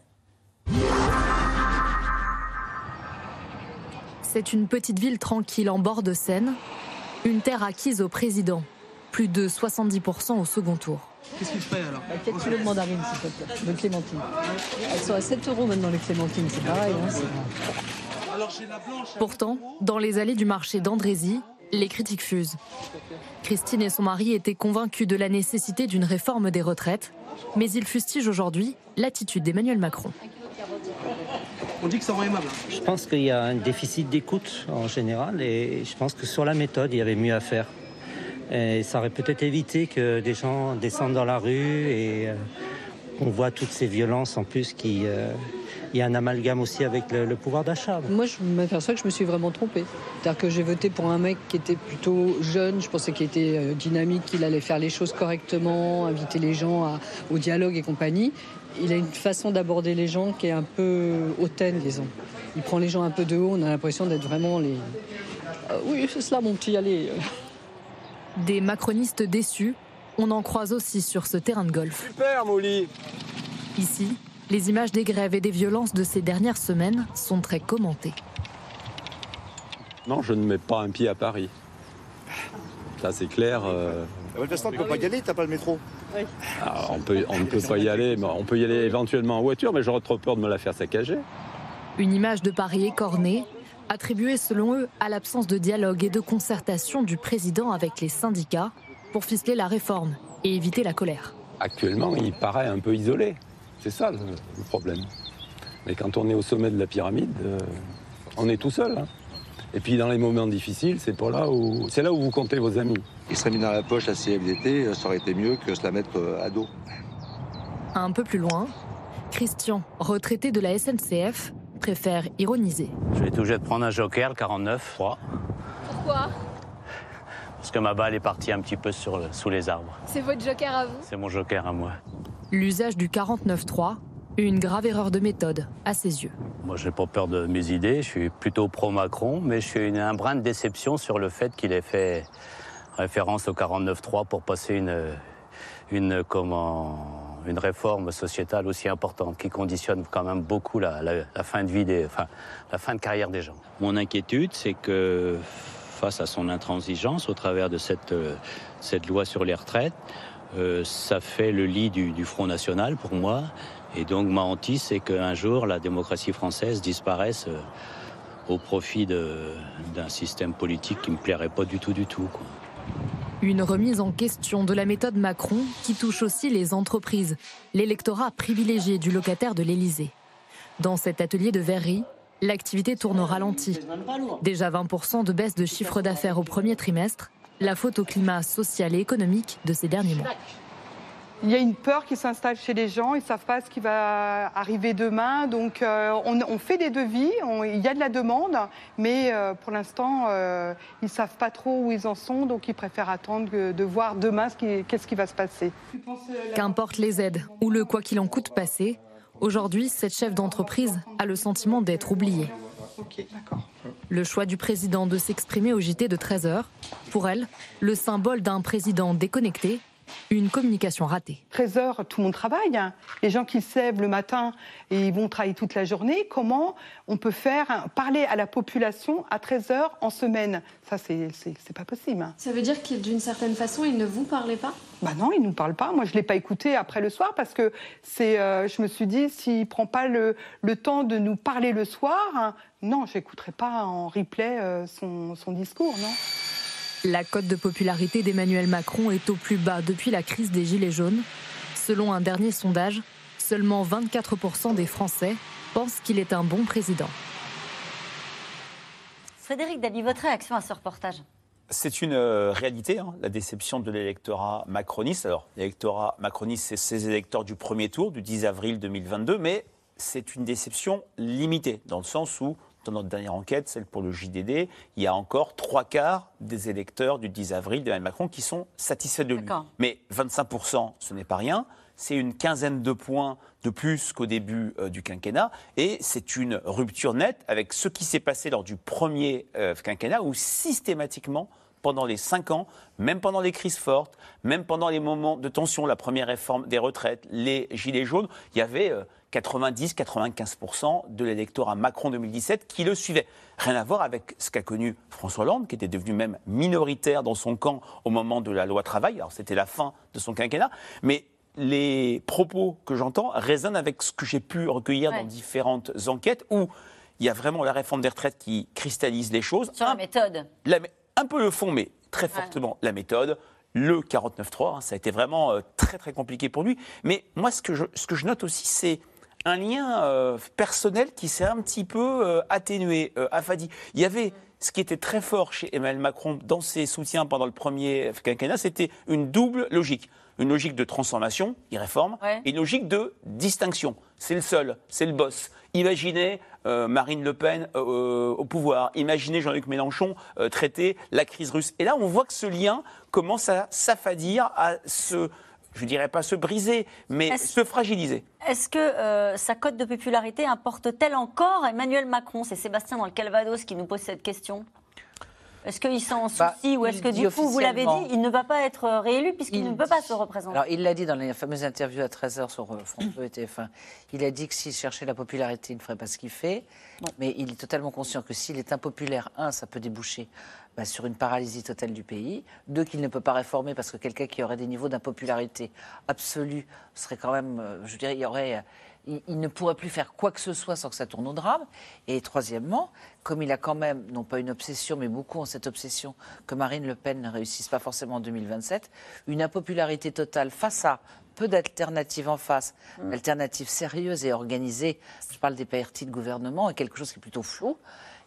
C'est une petite ville tranquille en bord de Seine, une terre acquise au président, plus de 70% au second tour. Qu'est-ce que je fais alors 4 kilos de mandarines, s'il te plaît, de clémentine. Elles sont à 7 euros maintenant, les clémentines, c'est pareil. Hein, c'est- Alors j'ai la blanche. Pourtant, dans les allées du marché d'Andrézy, les critiques fusent. Christine et son mari étaient convaincus de la nécessité d'une réforme des retraites, mais ils fustigent aujourd'hui l'attitude d'Emmanuel Macron. On dit que ça rend aimable. Je pense qu'il y a un déficit d'écoute en général et je pense que sur la méthode, il y avait mieux à faire. Et ça aurait peut-être évité que des gens descendent dans la rue et euh, on voit toutes ces violences en plus qui... euh, il y a un amalgame aussi avec le, le pouvoir d'achat. Moi, je m'aperçois que je me suis vraiment trompée. C'est-à-dire que j'ai voté pour un mec qui était plutôt jeune, je pensais qu'il était euh, dynamique, qu'il allait faire les choses correctement, inviter les gens à- au dialogue et compagnie. Il a une façon d'aborder les gens qui est un peu hautaine, disons. Il prend les gens un peu de haut, on a l'impression d'être vraiment les... Euh, oui, c'est cela mon petit, allez. Des macronistes déçus, on en croise aussi sur ce terrain de golf. Super, Molly Ici, les images des grèves et des violences de ces dernières semaines sont très commentées. Non, je ne mets pas un pied à Paris. Ça, c'est clair. euh, De toute façon, tu peux pas y aller, t'as pas le métro. alors, on, peut, on ne peut pas y aller, mais on peut y aller éventuellement en voiture, mais j'aurais trop peur de me la faire saccager. Une image de Paris écornée, attribuée selon eux à l'absence de dialogue et de concertation du président avec les syndicats pour ficeler la réforme et éviter la colère. Actuellement, il paraît un peu isolé. C'est ça le, le problème. Mais quand on est au sommet de la pyramide, euh, on est tout seul. hein. Et puis dans les moments difficiles, c'est pas là où c'est là où vous comptez vos amis. Il serait mis dans la poche la CFDT, euh, ça aurait été mieux que se la mettre euh, à dos. Un peu plus loin, Christian, retraité de la SNCF, préfère ironiser. Je vais être obligé de prendre un joker, le 49, 3. Pourquoi? Parce que ma balle est partie un petit peu sur le- sous les arbres. C'est votre joker à vous? C'est mon joker à moi. L'usage du 49.3, une grave erreur de méthode à ses yeux. Moi, j'ai pas peur de mes idées. Je suis plutôt pro-Macron, mais je suis une- un brin de déception sur le fait qu'il ait fait référence au 49.3 pour passer une, une, comment, une réforme sociétale aussi importante qui conditionne quand même beaucoup la, la- la fin de vie des, enfin, la fin de carrière des gens. Mon inquiétude, c'est que face à son intransigeance au travers de cette, euh, cette loi sur les retraites, euh, ça fait le lit du, Front National pour moi. Et donc ma hantise, c'est qu'un jour, la démocratie française disparaisse euh, au profit d'un système politique qui me plairait pas du tout, du tout. Une remise en question de la méthode Macron qui touche aussi les entreprises, l'électorat privilégié du locataire de l'Élysée. Dans cet atelier de verrerie, l'activité tourne au ralenti. Déjà 20% de baisse de chiffre d'affaires au premier trimestre, la faute au climat social et économique de ces derniers mois. Il y a une peur qui s'installe chez les gens, ils ne savent pas ce qui va arriver demain. Donc euh, on, on fait des devis, on- il y a de la demande, mais euh, pour l'instant, euh, ils ne savent pas trop où ils en sont, donc ils préfèrent attendre que- de voir demain ce qui- qu'est-ce qui va se passer. Qu'importe les aides ou le quoi qu'il en coûte passé, aujourd'hui, cette chef d'entreprise a le sentiment d'être oubliée. Ok, d'accord. Le choix du président de s'exprimer au JT de 13h, pour elle, le symbole d'un président déconnecté, une communication ratée. 13 heures, tout le monde travaille. hein. Les gens qui se lèvent le matin et ils vont travailler toute la journée, comment on peut faire hein, parler à la population à 13 heures en semaine? Ça, c'est pas possible. hein. Ça veut dire que d'une certaine façon, il ne vous parlait pas? Bah non, il nous parle pas. Moi, je l'ai pas écouté après le soir parce que c'est. euh, je me suis dit, s'il prend pas le, le temps de nous parler le soir, hein, non, j'écouterai pas en replay euh, son, son discours, non. La cote de popularité d'Emmanuel Macron est au plus bas depuis la crise des Gilets jaunes. Selon un dernier sondage, seulement 24% des Français pensent qu'il est un bon président. Frédéric Dabi, votre réaction à ce reportage? C'est une euh, réalité, hein, la déception de l'électorat macroniste. Alors, l'électorat macroniste, c'est ses électeurs du premier tour, du 10 avril 2022, mais c'est une déception limitée, dans le sens où, dans notre dernière enquête, celle pour le JDD, il y a encore trois quarts des électeurs du 10 avril d'Emmanuel Macron qui sont satisfaits de lui. Mais 25%, ce n'est pas rien. C'est une quinzaine de points de plus qu'au début euh, du quinquennat. Et c'est une rupture nette avec ce qui s'est passé lors du premier euh, quinquennat où systématiquement, pendant les cinq ans, même pendant les crises fortes, même pendant les moments de tension, la première réforme des retraites, les gilets jaunes, il y avait 90-95% de l'électorat Macron 2017 qui le suivait. Rien à voir avec ce qu'a connu François Hollande, qui était devenu même minoritaire dans son camp au moment de la loi travail. Alors c'était la fin de son quinquennat. Mais les propos que j'entends résonnent avec ce que j'ai pu recueillir Ouais. dans différentes enquêtes où il y a vraiment la réforme des retraites qui cristallise les choses. Sur la méthode. La un peu le fond, mais très fortement la méthode. Le 49.3, hein, ça a été vraiment euh, très très compliqué pour lui. Mais moi, ce que je, ce que je note aussi, c'est un lien euh, personnel qui s'est un petit peu euh, atténué, affadi. Il y avait ce qui était très fort chez Emmanuel Macron dans ses soutiens pendant le premier quinquennat, c'était une double logique. Une logique de transformation, il réforme, et une logique de distinction. C'est le seul, c'est le boss. Imaginez euh, Marine Le Pen euh, au pouvoir, imaginez Jean-Luc Mélenchon euh, traiter la crise russe. Et là, on voit que ce lien commence à s'affadir, à se, je dirais pas se briser, mais se fragiliser. Est-ce que euh, sa cote de popularité importe-t-elle encore Emmanuel Macron C'est Sébastien dans le Calvados qui nous pose cette question. Est-ce qu'il s'en soucie Bah, ou est-ce que dit du coup, vous l'avez dit, il ne va pas être euh, réélu puisqu'il ne peut pas se représenter Alors, il l'a dit dans les fameuses interviews à 13h sur euh, France 2 et TF1. Il a dit que s'il cherchait la popularité, il ne ferait pas ce qu'il fait. Mais il est totalement conscient que s'il est impopulaire, un, ça peut déboucher bah, sur une paralysie totale du pays. Deux, qu'il ne peut pas réformer parce que quelqu'un qui aurait des niveaux d'impopularité absolue serait quand même, euh, je dirais, il y aurait. Il, il ne pourrait plus faire quoi que ce soit sans que ça tourne au drame. Et troisièmement, comme il a quand même, non pas une obsession, mais beaucoup ont cette obsession que Marine Le Pen ne réussisse pas forcément en 2027, une impopularité totale face à peu d'alternatives en face, alternatives sérieuses et organisées, je parle des partis de gouvernement, et quelque chose qui est plutôt flou,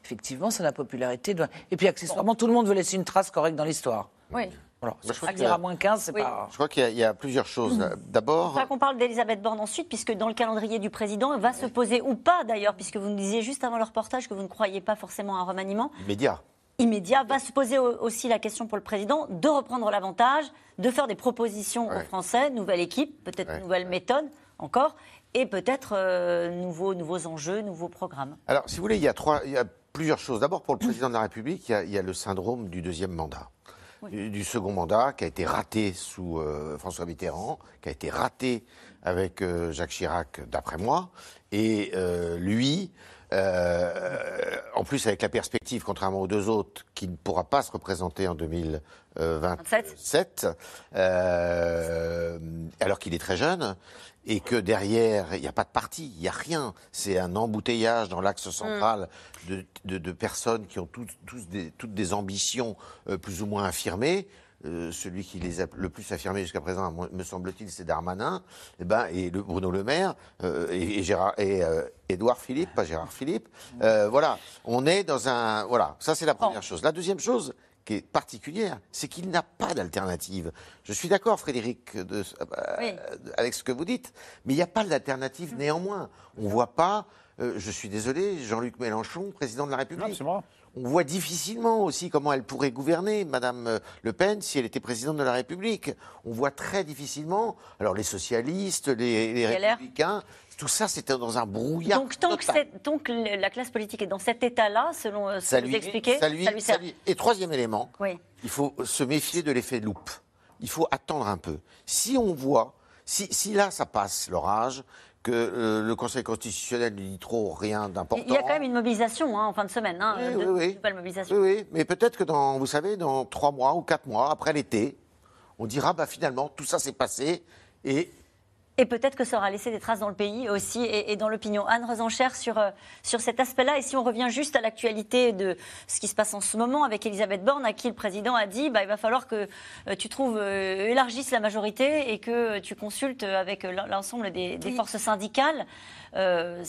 effectivement, son impopularité doit... Et puis accessoirement, tout le monde veut laisser une trace correcte dans l'histoire. Oui. Voilà. Je crois À qu'il y a- à moins 15, c'est Oui. pas... Je crois qu'il y a- il y, a plusieurs choses. Il D'abord, qu'on parle d'Elisabeth Borne ensuite, puisque dans le calendrier du président, elle va se poser, ou pas d'ailleurs, puisque vous nous disiez juste avant le reportage que vous ne croyez pas forcément à un remaniement immédiat. immédiat, va se poser au- aussi la question pour le président de reprendre l'avantage, de faire des propositions aux Français, nouvelle équipe, peut-être nouvelle méthode encore, et peut-être euh, nouveaux, nouveaux enjeux, nouveaux programmes. Alors, si vous voulez, il y a, trois, il y a plusieurs choses. D'abord, pour le président de la République, il y a, il y a le syndrome du deuxième mandat. Du, du second mandat qui a été raté sous euh, François Mitterrand, qui a été raté avec euh, Jacques Chirac, d'après moi. Et euh, lui, euh, en plus avec la perspective, contrairement aux deux autres, qui ne pourra pas se représenter en 2027, euh, alors qu'il est très jeune, et que derrière, il n'y a pas de parti, il n'y a rien. C'est un embouteillage dans l'axe central de, de- de personnes qui ont tous des- toutes des ambitions euh, plus ou moins affirmées. Euh, celui qui les a le plus affirmés jusqu'à présent, me semble-t-il, c'est Darmanin, et, ben, et le Bruno Le Maire, euh, et, et Gérard, et euh, Édouard Philippe, pas Gérard Philippe. Euh, voilà, on est dans un. Voilà, ça c'est la première chose. La deuxième chose qui est particulière, c'est qu'il n'a pas d'alternative. Je suis d'accord, Frédéric, de- euh, avec ce que vous dites, mais il n'y a pas d'alternative néanmoins. On ne voit pas, euh, je suis désolé, Jean-Luc Mélenchon, président de la République. On voit difficilement aussi comment elle pourrait gouverner, Madame euh, Le Pen, si elle était présidente de la République. On voit très difficilement, alors les socialistes, les, républicains, tout ça c'était dans un brouillard. Donc, tant que, total. la classe politique est dans cet état-là, selon euh, ce Ça que vous expliquez, ça lui- ça lui ça sert. lui- Et troisième élément, Oui. il faut se méfier de l'effet de loupe. Il faut attendre un peu. Si on voit, si, si là ça passe l'orage, que euh, le Conseil constitutionnel ne dit trop rien d'important. Il y a quand même une mobilisation hein, en fin de semaine. Hein, Oui, de- oui. Oui, oui, mais peut-être que dans, vous savez, dans trois mois ou quatre mois, après l'été, on dira, bah, finalement, tout ça s'est passé et Et peut-être que ça aura laissé des traces dans le pays aussi et, et dans l'opinion. Anne Rosencher, sur, euh, sur cet aspect-là, et si on revient juste à l'actualité de ce qui se passe en ce moment avec Elisabeth Borne, à qui le président a dit bah, il va falloir que euh, tu trouves, euh, élargisses la majorité et que tu consultes avec l'ensemble des, forces syndicales. Euh,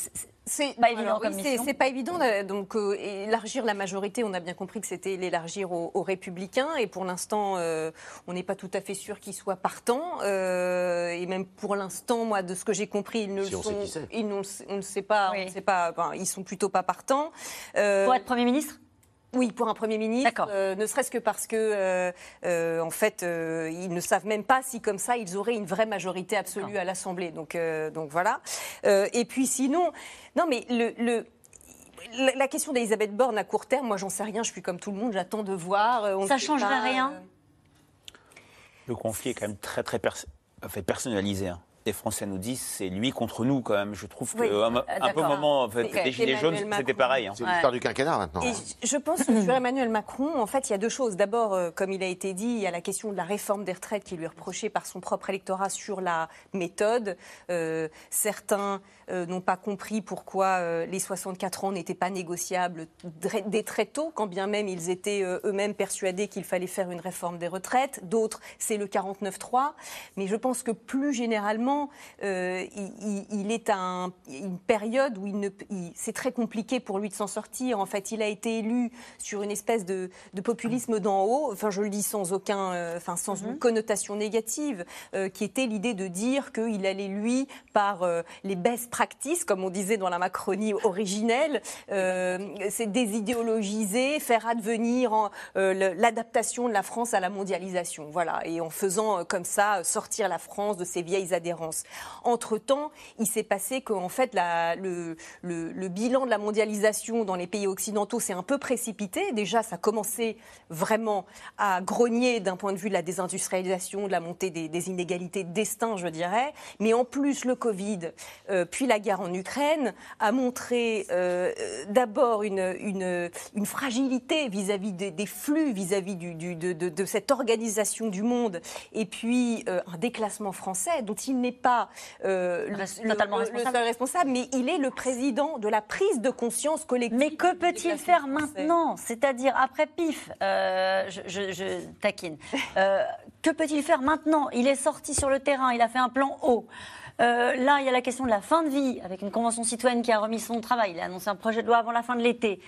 c'est- pas évident alors, comme oui, c'est- mission. C'est pas évident. Donc, euh, élargir la majorité, on a bien compris que c'était l'élargir aux, aux Républicains. Et pour l'instant, euh, on n'est pas tout à fait sûr qu'ils soient partants. Euh, et même pour l'instant, moi, de ce que j'ai compris, ils ne Si le on sait sont. qui. Ils ne, on ne sait pas. On ne sait pas. enfin, ils sont plutôt pas partants. Euh, Pour être Premier ministre? Oui, pour un Premier ministre, euh, ne serait-ce que parce que, euh, euh, en fait, euh, ils ne savent même pas si, comme ça, ils auraient une vraie majorité absolue à l'Assemblée. Donc, euh, donc voilà. Euh, et puis sinon, non, mais le. le la- question d'Elisabeth Borne à court terme, moi j'en sais rien, je suis comme tout le monde, j'attends de voir. on Ça ne changerait pas, rien? Le conflit est quand même très très pers- fait personnalisé. hein. Les Français nous disent c'est lui contre nous quand même. Je trouve Oui, que un, un peu au moment en fait, des gilets jaunes, c'était pareil. hein. c'est l'histoire du quinquennat maintenant. Et je- pense que sur Emmanuel Macron, en fait, il y a deux choses. D'abord, euh, comme il a été dit, il y a la question de la réforme des retraites qui lui est reprochée par son propre électorat sur la méthode. Euh, certains euh, n'ont pas compris pourquoi euh, les 64 ans n'étaient pas négociables dès dès très tôt, quand bien même ils étaient euh, eux-mêmes persuadés qu'il fallait faire une réforme des retraites. D'autres, c'est le 49-3. Mais je pense que plus généralement, euh, il, est à un- une période où il ne, il- c'est très compliqué pour lui de s'en sortir. En fait, il a été élu sur une espèce de, de populisme d'en haut. Enfin, je le dis sans aucun, euh, enfin, sans une connotation négative, euh, qui était l'idée de dire qu'il allait lui par les best practices, comme on disait dans la Macronie originelle, c'est désidéologiser, faire advenir l'adaptation de la France à la mondialisation. Voilà, et en faisant comme ça sortir la France de ses vieilles adhérences. Entre-temps, il s'est passé qu'en fait, la- le, bilan de la mondialisation dans les pays occidentaux s'est un peu précipité. Déjà, ça commençait vraiment à grogner d'un point de vue de la désindustrialisation, de la montée des, inégalités de destin, je dirais. Mais en plus, le Covid, euh, puis la guerre en Ukraine, a montré euh, euh, d'abord une, fragilité vis-à-vis des, flux, vis-à-vis de, cette organisation du monde, et puis un déclassement français dont il n'est pas euh, le, totalement le- responsable. le seul responsable, mais il est le président de la prise de conscience collective. Mais que peut-il faire maintenant? C'est-à-dire, après PIF, euh, je, je- je taquine, Euh, que peut-il faire maintenant? Il est sorti sur le terrain, il a fait un plan haut. Euh, là, il y a la question de la fin de vie, avec une convention citoyenne qui a remis son travail. Il a annoncé un projet de loi avant la fin de l'été.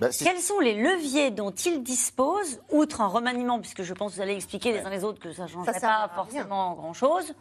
Bah, Quels sont les leviers dont il dispose, outre un remaniement, puisque je pense que vous allez expliquer les uns les autres que ça ne changerait Ça pas forcément grand-chose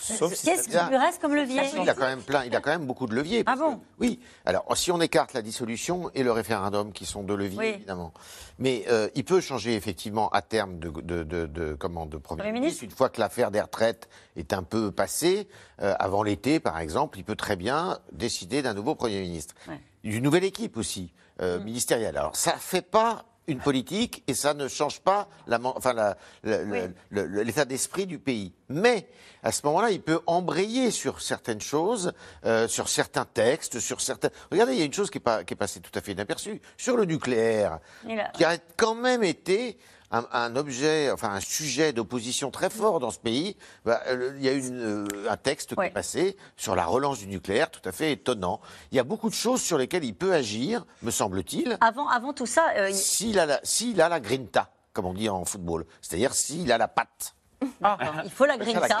Sauf si Qu'est-ce qui lui reste comme levier Il a quand même plein, il a quand même beaucoup de leviers. Ah bon que- Oui. Alors, si on écarte la dissolution et le référendum, qui sont deux leviers, Oui. évidemment. Mais euh, il peut changer effectivement à terme de, de, de, de- comment, de Premier, Premier ministre. Une fois que l'affaire des retraites est un peu passée, euh, avant l'été, par exemple, il peut très bien décider d'un nouveau Premier ministre. Ouais. D'une nouvelle équipe aussi, euh, Mm. ministérielle. Alors, ça fait pas une politique et ça ne change pas enfin, la- la- l'état d'esprit du pays. Mais à ce moment-là, il peut embrayer sur certaines choses, euh, sur certains textes, sur certains. Regardez, il y a une chose qui est, pas, qui est passée tout à fait inaperçue sur le nucléaire, a- qui a quand même été un, un objet, enfin un sujet d'opposition très fort dans ce pays. Bah, il y a une, euh, un texte qui est passé sur la relance du nucléaire, tout à fait étonnant. Il y a beaucoup de choses sur lesquelles il peut agir, me semble-t-il. Avant, avant tout ça, euh, il- S'il a, la- s'il a la grinta, comme on dit en football, c'est-à-dire s'il a la patte. il faut la La grinta.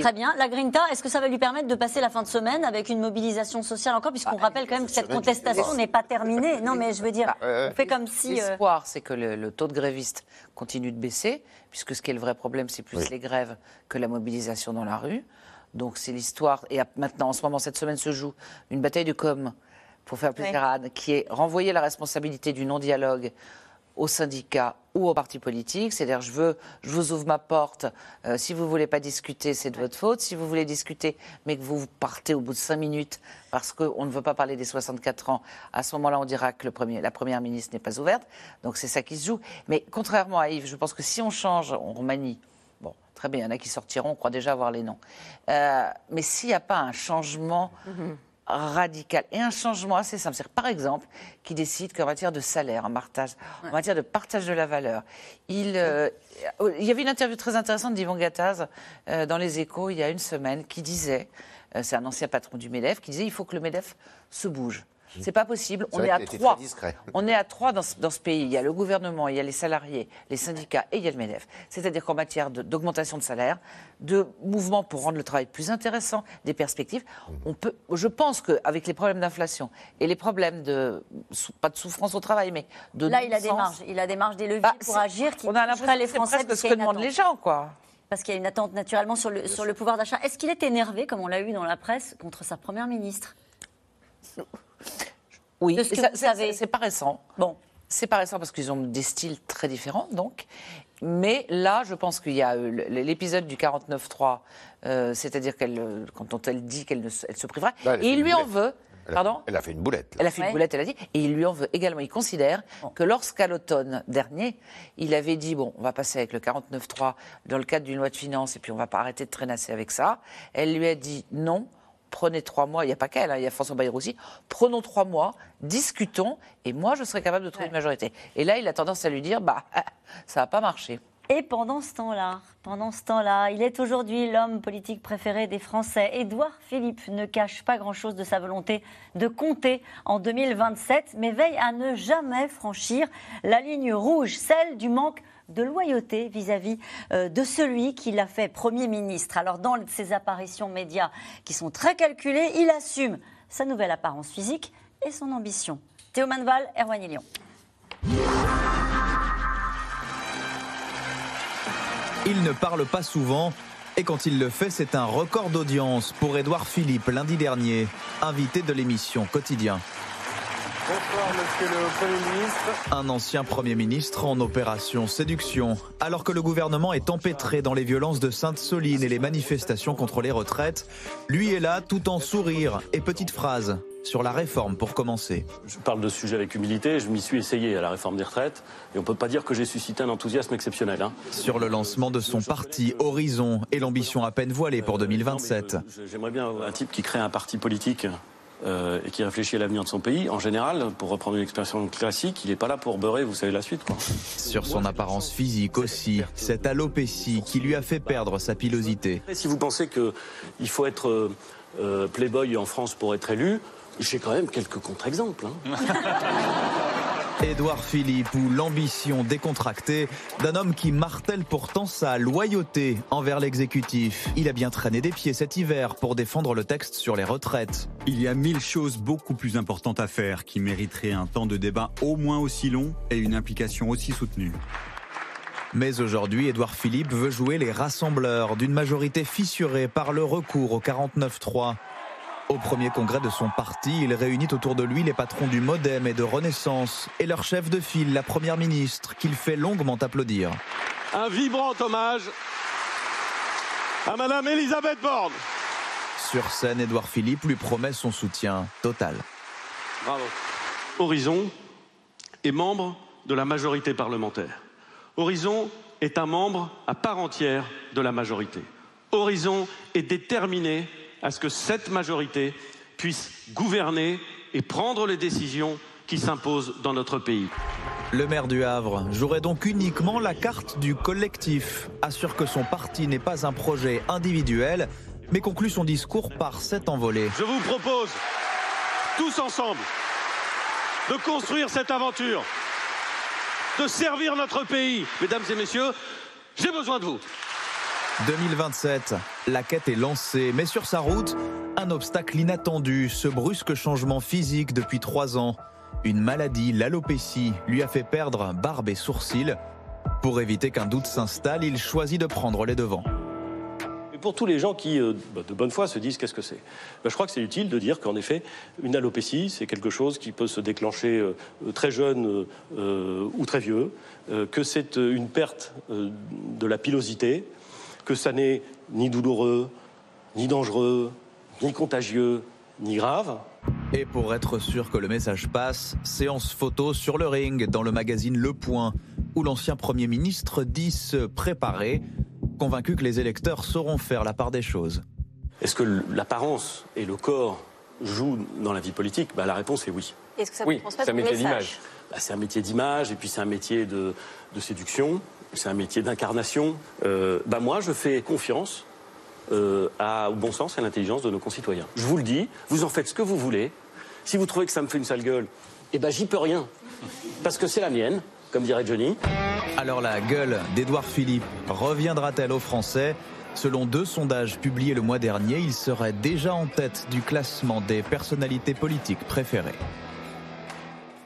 Très bien. La grinta, est-ce que ça va lui permettre de passer la fin de semaine avec une mobilisation sociale encore, puisqu'on rappelle quand même que cette contestation n'est pas terminée. Non, mais je veux dire, on fait comme si. euh, L'espoir, c'est que le, le taux de grévistes continue de baisser, puisque ce qui est le vrai problème, c'est plus Oui. les grèves que la mobilisation dans la rue. Donc c'est l'histoire. Et maintenant, en ce moment, cette semaine se joue une bataille de com pour faire plaisir Ouais. à Anne, qui est renvoyer la responsabilité du non-dialogue aux syndicats ou aux partis politiques. C'est-à-dire, je veux, je vous ouvre ma porte. Euh, si vous voulez pas discuter, c'est de votre faute. Si vous voulez discuter, mais que vous partez au bout de cinq minutes parce qu'on ne veut pas parler des 64 ans, à ce moment-là, on dira que le premier, la première ministre n'est pas ouverte. Donc c'est ça qui se joue. Mais contrairement à Yves, je pense que si on change, on remanie. Bon, très bien, il y en a qui sortiront, on croit déjà avoir les noms. Euh, mais s'il n'y a pas un changement radical et un changement assez simple. Par exemple, qui décide qu'en matière de salaire, en, matière de partage de la valeur, il, euh, il y avait une interview très intéressante d'Yvon Gattaz euh, dans Les Échos il y a une semaine qui disait, euh, c'est un ancien patron du MEDEF, qui disait il faut que le MEDEF se bouge. C'est pas possible. On est à trois. On est à trois dans ce, dans ce pays. Il y a le gouvernement, il y a les salariés, les syndicats et il y a le MEDEF. C'est-à-dire qu'en matière d'augmentation de, salaire, de mouvements pour rendre le travail plus intéressant, des perspectives, on peut. Je pense qu'avec les problèmes d'inflation et les problèmes de pas de souffrance au travail, mais de Là, il a des marges. Il a des marges, des leviers Bah, pour agir qui on a l'impression les que c'est Français. presque ce qu'il y a que une demandent les attente. gens, quoi. Parce qu'il y a une attente naturellement sur le, sur le pouvoir d'achat. Est-ce qu'il est énervé, comme on l'a eu dans la presse, contre sa première ministre? Oui, ce c'est pas récent. Bon. C'est pas récent parce qu'ils ont des styles très différents, donc. Mais là, je pense qu'il y a euh, l'épisode du 49-3, euh, c'est-à-dire qu'elle, euh, quand elle dit qu'elle se- elle se privera, Là, elle a et il lui en veut. Elle a- Pardon Elle a fait une boulette. là. Elle a fait une boulette, elle a dit, et il lui en veut également. Il considère que lorsqu'à l'automne dernier, il avait dit bon, on va passer avec le 49.3 dans le cadre d'une loi de finances, et puis on va pas arrêter de traînasser avec ça. Elle lui a dit non. Prenez trois mois, il n'y a pas qu'elle, hein, il y a François Bayrou aussi. Prenons trois mois, discutons, et moi je serai capable de trouver une majorité. Et là, il a tendance à lui dire bah, ça n'a pas marché. Et pendant ce temps-là, pendant ce temps-là, il est aujourd'hui l'homme politique préféré des Français. Édouard Philippe ne cache pas grand-chose de sa volonté de compter en 2027, mais veille à ne jamais franchir la ligne rouge, celle du manque de loyauté vis-à-vis euh, de celui qui l'a fait Premier ministre. Alors dans ses apparitions médias qui sont très calculées, il assume sa nouvelle apparence physique et son ambition. Théo Manval, Erwan Lyon. Il ne parle pas souvent et quand il le fait, c'est un record d'audience pour Édouard Philippe lundi dernier, invité de l'émission Quotidien. Bonsoir, monsieur le Premier ministre. Un ancien Premier ministre en opération séduction. Alors que le gouvernement est empêtré dans les violences de Sainte-Soline et les manifestations contre les retraites, lui est là tout en sourire et petite phrase sur la réforme pour commencer. Je parle de ce sujet avec humilité, je m'y suis essayé à la réforme des retraites, et on ne peut pas dire que j'ai suscité un enthousiasme exceptionnel. hein. Sur le lancement de son parti Horizon et l'ambition à peine voilée pour 2027. Je- J'aimerais bien un type qui crée un parti politique euh, et qui réfléchit à l'avenir de son pays. En général, pour reprendre une expression classique, il n'est pas là pour beurrer, vous savez la suite. Quoi. Sur son apparence physique aussi, cette alopécie qui lui a fait perdre sa pilosité. Si vous pensez qu'il faut être euh, euh, playboy en France pour être élu, j'ai quand même quelques contre-exemples. hein. Édouard Philippe ou l'ambition décontractée d'un homme qui martèle pourtant sa loyauté envers l'exécutif. Il a bien traîné des pieds cet hiver pour défendre le texte sur les retraites. Il y a mille choses beaucoup plus importantes à faire qui mériteraient un temps de débat au moins aussi long et une implication aussi soutenue. Mais aujourd'hui, Édouard Philippe veut jouer les rassembleurs d'une majorité fissurée par le recours au 49-3. Au premier congrès de son parti, il réunit autour de lui les patrons du Modem et de Renaissance et leur chef de file, la première ministre, qu'il fait longuement applaudir. Un vibrant hommage à Madame Elisabeth Borne. Sur scène, Édouard Philippe lui promet son soutien total. Bravo. Horizon est membre de la majorité parlementaire. Horizon est un membre à part entière de la majorité. Horizon est déterminé à ce que cette majorité puisse gouverner et prendre les décisions qui s'imposent dans notre pays. Le maire du Havre jouerait donc uniquement la carte du collectif, assure que son parti n'est pas un projet individuel, mais conclut son discours par cette envolée. Je vous propose, tous ensemble, de construire cette aventure, de servir notre pays. Mesdames et messieurs, j'ai besoin de vous. 2027, la quête est lancée, mais sur sa route, un obstacle inattendu, ce brusque changement physique depuis trois ans. Une maladie, l'alopécie, lui a fait perdre barbe et sourcils. Pour éviter qu'un doute s'installe, il choisit de prendre les devants. Pour tous les gens qui, euh, bah, de bonne foi, se disent qu'est-ce que c'est? Bah, Je crois que c'est utile de dire qu'en effet, une alopécie, c'est quelque chose qui peut se déclencher euh, euh, très jeune ou très vieux, que c'est une perte de la pilosité, que ça n'est ni douloureux, ni dangereux, ni contagieux, ni grave. Et pour être sûr que le message passe, séance photo sur le ring dans le magazine Le Point, où l'ancien Premier ministre dit se préparer, convaincu que les électeurs sauront faire la part des choses. Est-ce que l'apparence et le corps jouent dans la vie politique? Bah, La réponse est oui. Est-ce que ça oui, c'est un métier d'image. Bah, c'est un métier d'image et puis c'est un métier de, de séduction, c'est un métier d'incarnation. Euh, bah, moi, je fais confiance euh, à- au bon sens et à l'intelligence de nos concitoyens. Je vous le dis, vous en faites ce que vous voulez. Si vous trouvez que ça me fait une sale gueule, eh ben j'y peux rien. Parce que c'est la mienne, comme dirait Johnny. Alors la gueule d'Édouard Philippe reviendra-t-elle aux Français? Selon deux sondages publiés le mois dernier, il serait déjà en tête du classement des personnalités politiques préférées.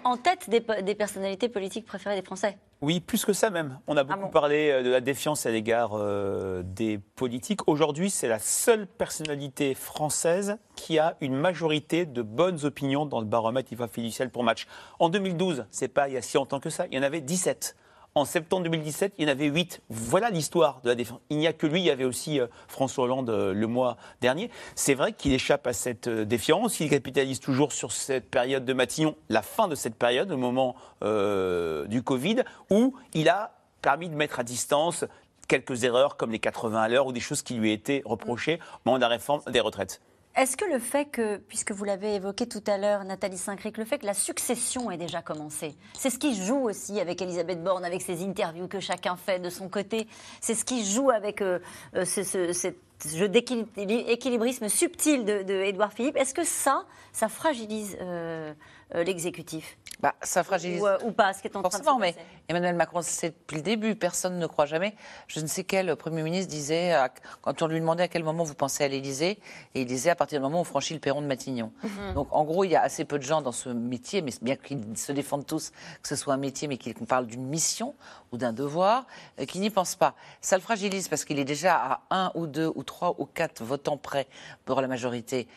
En tête des personnalités politiques préférées des Français. Oui, plus que ça même. On a beaucoup parlé euh, de la défiance à l'égard euh, des politiques. Aujourd'hui, c'est la seule personnalité française qui a une majorité de bonnes opinions dans le baromètre IFA fiducial pour match. En 2012, c'est pas il y a si longtemps que ça, il y en avait 17. En septembre 2017, il y en avait 8. Voilà l'histoire de la défense. Il n'y a que lui, il y avait aussi euh, François Hollande euh, le mois dernier. C'est vrai qu'il échappe à cette euh, défiance. Il capitalise toujours sur cette période de Matignon, la fin de cette période, au moment du Covid, où il a permis de mettre à distance quelques erreurs comme les 80 à l'heure ou des choses qui lui étaient reprochées au moment de la réforme des retraites. Est-ce que le fait que, puisque vous l'avez évoqué tout à l'heure, Nathalie Saint-Cric, le fait que la succession ait déjà commencé, c'est ce qui joue aussi avec Elisabeth Borne, avec ses interviews que chacun fait de son côté, c'est ce qui joue avec euh, euh, ce, jeu d'équilibrisme subtil de, Philippe. Est-ce que ça, ça fragilise euh, l'exécutif Bah, ça fragilise. Ou, euh, ou pas, ce qui est en train de se Forcément, mais passer Emmanuel Macron, c'est depuis le début, personne ne croit jamais. Je ne sais quel Premier ministre disait, quand on lui demandait à quel moment vous pensez à l'Élysée, et il disait à partir du moment où on franchit le perron de Matignon. Mhm. Donc en gros, il y a assez peu de gens dans ce métier, mais bien qu'ils se défendent tous que ce soit un métier, mais qu'on parle d'une mission ou d'un devoir, euh, qui n'y pensent pas. Ça le fragilise parce qu'il est déjà à un ou deux ou trois ou quatre votants près pour la majorité.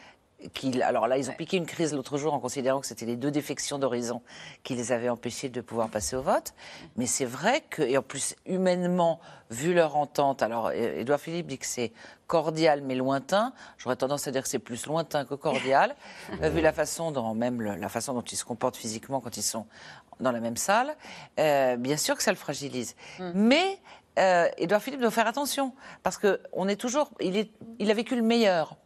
Alors là, ils ont piqué une crise l'autre jour en considérant que c'était les deux défections d'horizon qui les avaient empêchés de pouvoir passer au vote. Mais c'est vrai que, et en plus, humainement, vu leur entente, alors euh, Édouard Philippe dit que c'est cordial mais lointain. J'aurais tendance à dire que c'est plus lointain que cordial, euh, vu la façon dont, même le- la façon dont ils se comportent physiquement quand ils sont dans la même salle. Euh, bien sûr que ça le fragilise. Mais euh, Édouard Philippe doit faire attention parce que on est toujours, il, est, il a vécu le meilleur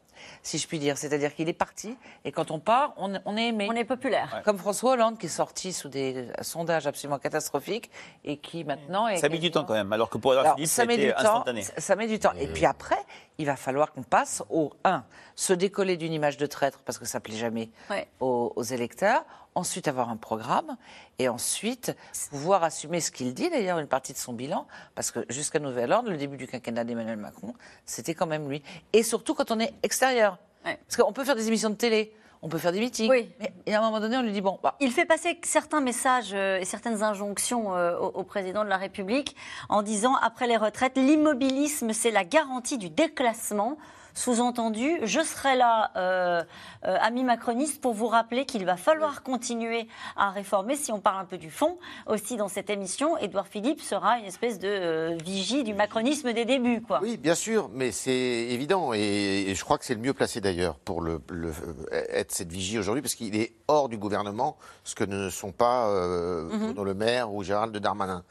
si je puis dire. C'est-à-dire qu'il est parti, et quand on part, on, on est aimé. On est populaire. Comme François Hollande, qui est sorti sous des sondages absolument catastrophiques, et qui maintenant est... Ça a mis du temps quand même, alors que pour Alors, Philippe, ça met été du temps. instantané. Ça, ça met du temps. Et puis après, il va falloir qu'on passe au 1. Se décoller d'une image de traître, parce que ça plaît jamais Ouais. aux, aux électeurs. Ensuite, avoir un programme. Et ensuite, pouvoir assumer ce qu'il dit, d'ailleurs, une partie de son bilan. Parce que jusqu'à nouvel ordre, le début du quinquennat d'Emmanuel Macron, c'était quand même lui. Et surtout quand on est extérieur. Parce qu'on peut faire des émissions de télé, on peut faire des meetings. Mais et à un moment donné, on lui dit bon, bah, Il fait passer certains messages euh, et certaines injonctions euh, au, au président de la République en disant après les retraites, l'immobilisme c'est la garantie du déclassement. Sous-entendu, je serai là, euh, euh, amis macronistes, pour vous rappeler qu'il va falloir continuer à réformer. Si on parle un peu du fond, aussi dans cette émission, Édouard Philippe sera une espèce de euh, vigie du macronisme des débuts. Quoi. Oui, bien sûr, mais c'est évident. Et, et je crois que c'est le mieux placé d'ailleurs pour le, le- être cette vigie aujourd'hui, parce qu'il est hors du gouvernement, ce que ne sont pas Mhm. Le Maire ou Gérald Darmanin.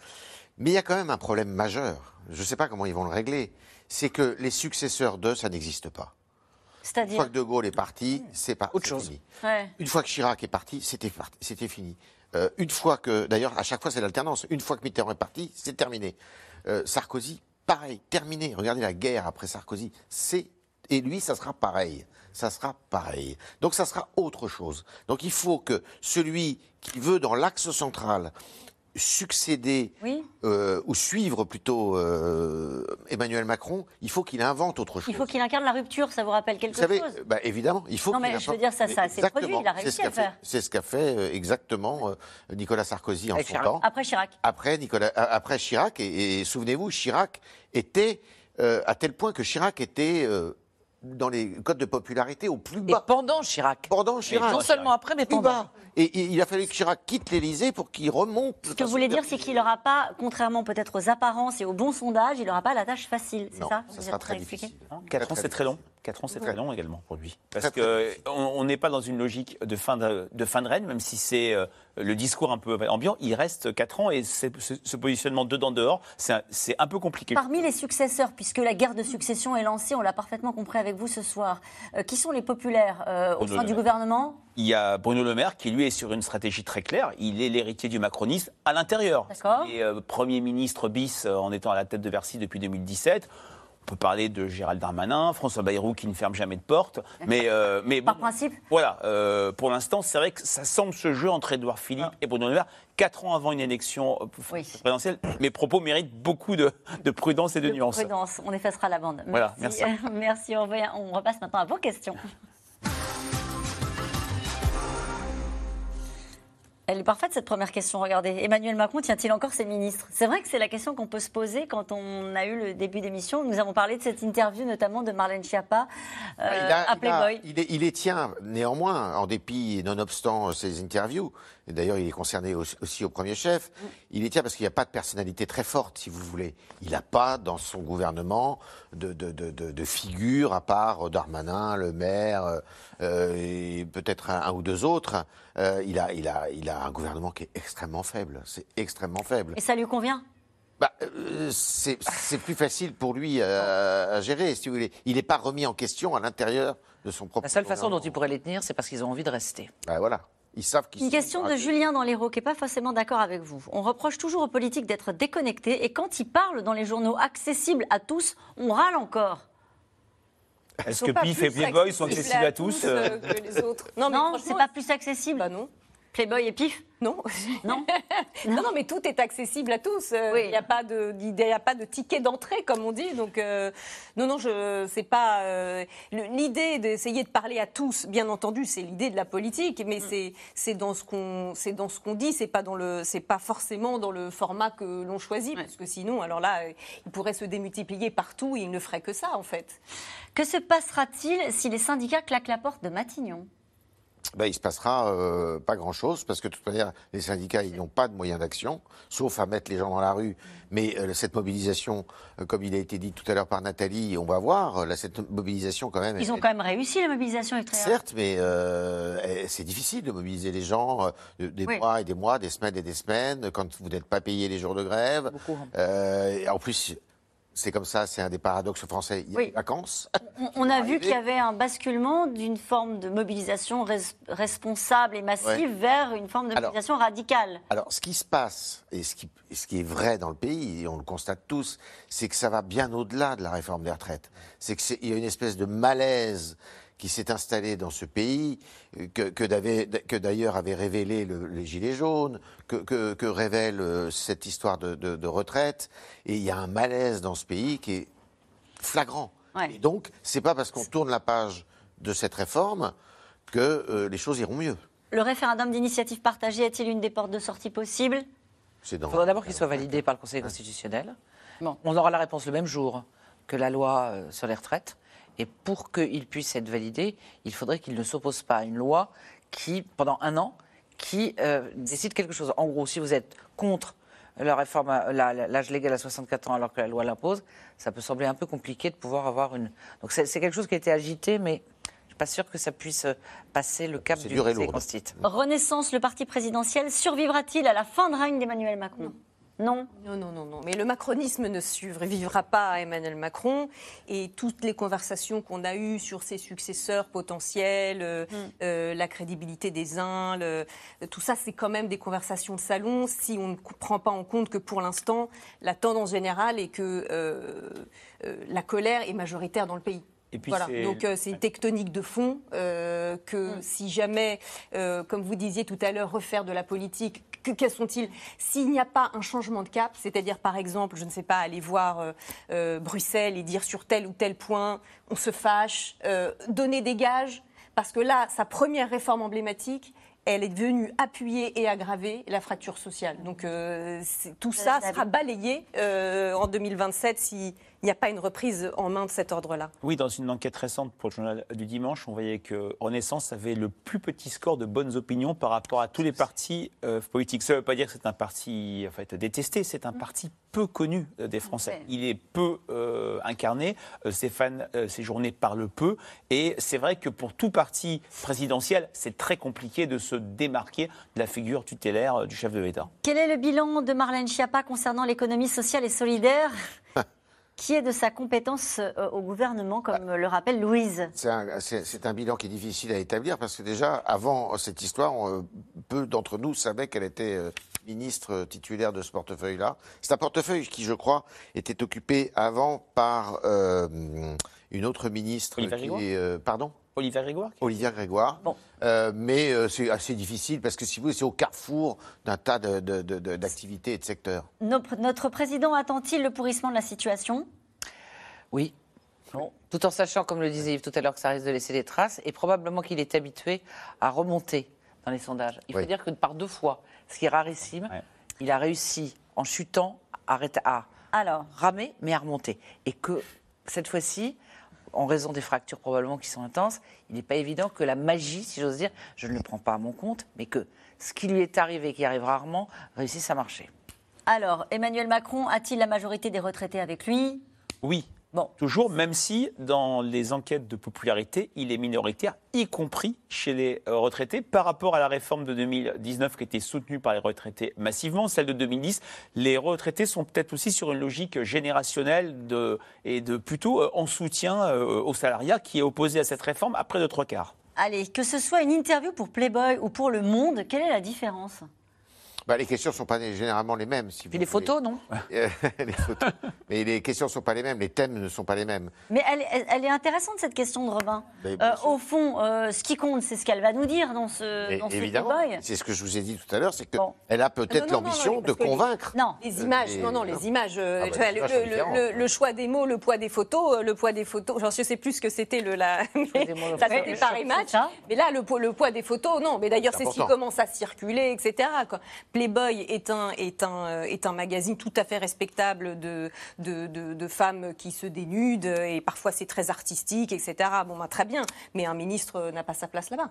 Mais il y a quand même un problème majeur. Je ne sais pas comment ils vont le régler. C'est que les successeurs d'eux, ça n'existe pas. Une fois que De Gaulle est parti, c'est pas autre chose. Ouais. Une fois que Chirac est parti, c'était parti- c'était fini. Euh, une fois que, d'ailleurs, à chaque fois c'est l'alternance. Une fois que Mitterrand est parti, c'est terminé. Euh, Sarkozy, pareil, terminé. Regardez la guerre après Sarkozy, c'est et lui, ça sera pareil. Ça sera pareil. Donc ça sera autre chose. Donc il faut que celui qui veut dans l'axe central succéder Oui. euh, ou suivre plutôt euh, Emmanuel Macron, il faut qu'il invente autre chose. Il faut qu'il incarne la rupture, ça vous rappelle quelque Vous savez, chose bah, évidemment, il faut Non, mais je veux dire, ça- ça s'est Exactement. produit, il a C'est réussi ce à le faire. fait- C'est ce qu'a fait euh, exactement euh, Nicolas Sarkozy en Avec son Chirac. temps. Après Chirac. Après, Nicolas, euh, après Chirac, et, et souvenez-vous, Chirac était euh, à tel point que Chirac était euh, dans les codes de popularité au plus bas. pendant Chirac. Pendant Chirac. non seulement après, mais Plus pendant. bas. Et, et il a fallu que Chirac quitte l'Élysée pour qu'il remonte. Ce que vous voulez dire, c'est qu'il n'aura pas, contrairement peut-être aux apparences et aux bons sondages, il n'aura pas la tâche facile, c'est ça ça Vous sera très expliquer 4 ans, c'est très long. 4 ans, c'est très long également pour lui. Parce qu'on on n'est pas dans une logique de fin de, de fin de règne, même si c'est euh, le discours un peu ambiant. Il reste 4 ans et ce, ce positionnement dedans-dehors, c'est un, un peu compliqué. Parmi les successeurs, puisque la guerre de succession est lancée, on l'a parfaitement compris avec vous ce soir, euh, qui sont les populaires euh, au sein du gouvernement? Il y a Bruno Le Maire qui, lui, est sur une stratégie très claire. Il est l'héritier du macronisme à l'intérieur. D'accord. Il est Premier ministre bis en étant à la tête de Bercy depuis 2017. On peut parler de Gérald Darmanin, François Bayrou qui ne ferme jamais de porte. Mais, euh, mais Par bon, principe voilà, euh, pour l'instant, c'est vrai que ça semble ce jeu entre Édouard Philippe Ah. et Bruno Le Maire, quatre ans avant une élection euh, présidentielle. Mes propos méritent beaucoup de, de prudence et de, nuances. Prudence, on effacera la bande. Voilà, merci. merci. Merci, on, va- on repasse maintenant à vos questions. Elle est parfaite cette première question. Regardez, Emmanuel Macron tient-il encore ses ministres? C'est vrai que c'est la question qu'on peut se poser quand on a eu le début d'émission. Nous avons parlé de cette interview notamment de Marlène Schiappa euh, Ah, Il a- à il a- Playboy. Il, est- il les tient néanmoins, en dépit et nonobstant ses interviews. Et D'ailleurs, il est concerné aussi, aussi au premier chef. Il les tient parce qu'il n'y a pas de personnalité très forte, si vous voulez. Il n'a pas dans son gouvernement de, de, de, de- de figure, à part Darmanin, Le Maire euh, euh, et peut-être un, un ou deux autres. Euh, il, a, il, a, il a un gouvernement qui est extrêmement faible. C'est extrêmement faible. Et ça lui convient? Bah, euh, c'est c'est plus facile pour lui euh, à gérer, si vous voulez. Il n'est pas remis en question à l'intérieur de son propre. La seule façon dont ils pourraient les tenir, c'est parce qu'ils ont envie de rester. Bah, voilà. Ils savent qu'ils Une sont- question de Julien dans l'Hérault qui n'est pas forcément d'accord avec vous. On reproche toujours aux politiques d'être déconnectés et quand ils parlent dans les journaux accessibles à tous, on râle encore. Est-ce que PIF plus et Playboy sont accessibles à à tous euh, euh, que les autres? Non, c'est pas plus accessible. Bah non. Playboy et PIF? Non. Non? non, non, mais tout est accessible à tous. Euh, Il n'y a pas de, il a pas de ticket d'entrée, comme on dit. Donc, euh, non, non, je, c'est pas euh, l'idée d'essayer de parler à tous. Bien entendu, c'est l'idée de la politique, mais c'est, c'est dans ce qu'on, c'est dans ce qu'on dit. C'est pas dans le, c'est pas forcément dans le format que l'on choisit, parce que sinon, alors là, il pourrait se démultiplier partout et il ne ferait que ça, en fait. Que se passera-t-il si les syndicats claquent la porte de Matignon? Ben, il se passera euh, pas grand-chose parce que de toute manière, les syndicats ils n'ont pas de moyens d'action, sauf à mettre les gens dans la rue. Mais euh, cette mobilisation, euh, comme il a été dit tout à l'heure par Nathalie, on va voir. Là, cette mobilisation quand même. Ils ont quand même réussi la mobilisation Tréa. Certes, mais c'est difficile de mobiliser les gens de- des Oui. mois et des mois, des semaines et des semaines, quand vous n'êtes pas payé les jours de grève. Euh, et en plus, c'est comme ça, c'est un des paradoxes français. Il y a Oui. des vacances. On, on a vu qu'il y avait un basculement d'une forme de mobilisation res- responsable et massive Ouais. vers une forme de Alors- mobilisation radicale. Alors, ce qui se passe, et ce qui, et ce qui est vrai dans le pays, et on le constate tous, c'est que ça va bien au-delà de la réforme des retraites. C'est qu'il y a une espèce de malaise qui s'est installé dans ce pays, euh, que, d'ailleurs avait révélé le- les Gilets jaunes, que, que- que révèle euh, cette histoire de, de- de retraite. Et il y a un malaise dans ce pays qui est flagrant. Et donc, c'est pas parce qu'on tourne la page de cette réforme que euh, les choses iront mieux. Le référendum d'initiative partagée est-il une des portes de sortie possibles C'est Il faudra d'abord qu'il soit validé par le Conseil constitutionnel. On aura la réponse le même jour que la loi sur les retraites. Et pour qu'il puisse être validé, il faudrait qu'il ne s'oppose pas à une loi qui, pendant un an, qui euh, décide quelque chose. En gros, si vous êtes contre la réforme, l'âge légal à 64 ans alors que la loi l'impose, ça peut sembler un peu compliqué de pouvoir avoir une. Donc c'est quelque chose qui a été agité, mais je suis pas sûre que ça puisse euh, passer le cap du dur et Conseil. Renaissance, le parti présidentiel, survivra-t-il à la fin de règne d'Emmanuel Macron? Non. Non, non, non, non. Mais le macronisme ne survivra pas à Emmanuel Macron. Et toutes les conversations qu'on a eues sur ses successeurs potentiels, euh, euh, la crédibilité des uns, le- tout ça, c'est quand même des conversations de salon si on ne prend pas en compte que pour l'instant, la tendance générale est que euh, euh, la colère est majoritaire dans le pays. Et puis voilà. c'est- Donc euh, c'est une tectonique de fond euh, que si jamais, euh, comme vous disiez tout à l'heure, refaire de la politique, que, quels sont-ils S'il n'y a pas un changement de cap, c'est-à-dire par exemple, je ne sais pas, aller voir euh, euh, Bruxelles et dire sur tel ou tel point, on se fâche, euh, donner des gages, parce que là, sa première réforme emblématique, elle est venue appuyer et aggraver la fracture sociale. Donc euh, tout ça sera balayé euh, en 2027 s'il n'y a pas une reprise en main de cet ordre-là. Oui, dans une enquête récente pour le journal du dimanche, on voyait que Renaissance avait le plus petit score de bonnes opinions par rapport à tous les partis euh, politiques. Ça ne veut pas dire que c'est un parti en fait, détesté, c'est un parti peu connu euh, des Français. Il est peu euh, incarné, euh, Stéphane euh, Séjourné parle peu, et c'est vrai que pour tout parti présidentiel, c'est très compliqué de se démarquer de la figure tutélaire du chef de l'État. Quel est le bilan de Marlène Schiappa concernant l'économie sociale et solidaire? Qui est de sa compétence euh, au gouvernement, comme le rappelle Louise. C'est un, c'est- c'est un bilan qui est difficile à établir parce que déjà, avant cette histoire, on, euh, peu d'entre nous savaient qu'elle était euh, ministre titulaire de ce portefeuille-là. C'est un portefeuille qui, je crois, était occupé avant par euh, une autre ministre Olivia qui Grégoire est... euh, pardon? Olivier Grégoire Olivia Grégoire. Euh, mais euh, c'est assez difficile parce que si vous voulez, c'est au carrefour d'un tas de- de- de- de- d'activités et de secteurs. Notre, notre président attend-il le pourrissement de la situation? Oui. Tout en sachant, comme le disait Yves tout à l'heure, que ça risque de laisser des traces, et probablement qu'il est habitué à remonter dans les sondages. Il faut dire que par deux fois, ce qui est rarissime, il a réussi, en chutant, à, arrêter- à Alors. ramer, mais à remonter. Et que cette fois-ci, en raison des fractures probablement qui sont intenses, il n'est pas évident que la magie, si j'ose dire, je ne le prends pas à mon compte, mais que ce qui lui est arrivé, qui arrive rarement, réussisse à marcher. Alors, Emmanuel Macron a-t-il la majorité des retraités avec lui? Oui. Toujours, même si dans les enquêtes de popularité, il est minoritaire, y compris chez les euh, retraités, par rapport à la réforme de 2019 qui était soutenue par les retraités massivement, celle de 2010. Les retraités sont peut-être aussi sur une logique générationnelle de, et de plutôt euh, en soutien euh, au salariat qui est opposé à cette réforme après de trois quarts. Allez, que ce soit une interview pour Playboy ou pour Le Monde, quelle est la différence? Bah, les questions ne sont pas généralement les mêmes. Si Puis les photos, non les photos. Mais les questions ne sont pas les mêmes, les thèmes ne sont pas les mêmes. Mais elle, elle- elle est intéressante cette question de Robin. Mais Euh, au fond, euh, ce qui compte, c'est ce qu'elle va nous dire dans ce, Et dans ce évidemment, c'est ce que je vous ai dit tout à l'heure, c'est qu'elle a peut-être l'ambition de convaincre. Non. Les images, Euh, non, non, les- images. euh, Ah bah, les le, images sont le- différentes. le- le choix des mots, le poids des photos, euh, le poids des photos. J'en sais plus ce que c'était le la. mais le ça poids c'était des Paris photos, Match. Mais là, le, poids- le poids des photos, non. Mais d'ailleurs, C'est c'est ce qui important. commence à circuler, etc. quoi. Playboy euh, est un magazine tout à fait respectable de femmes qui se dénudent et parfois c'est très artistique, etc. Bon, bah, très bien. Mais un ministre n'a pas sa place là-bas.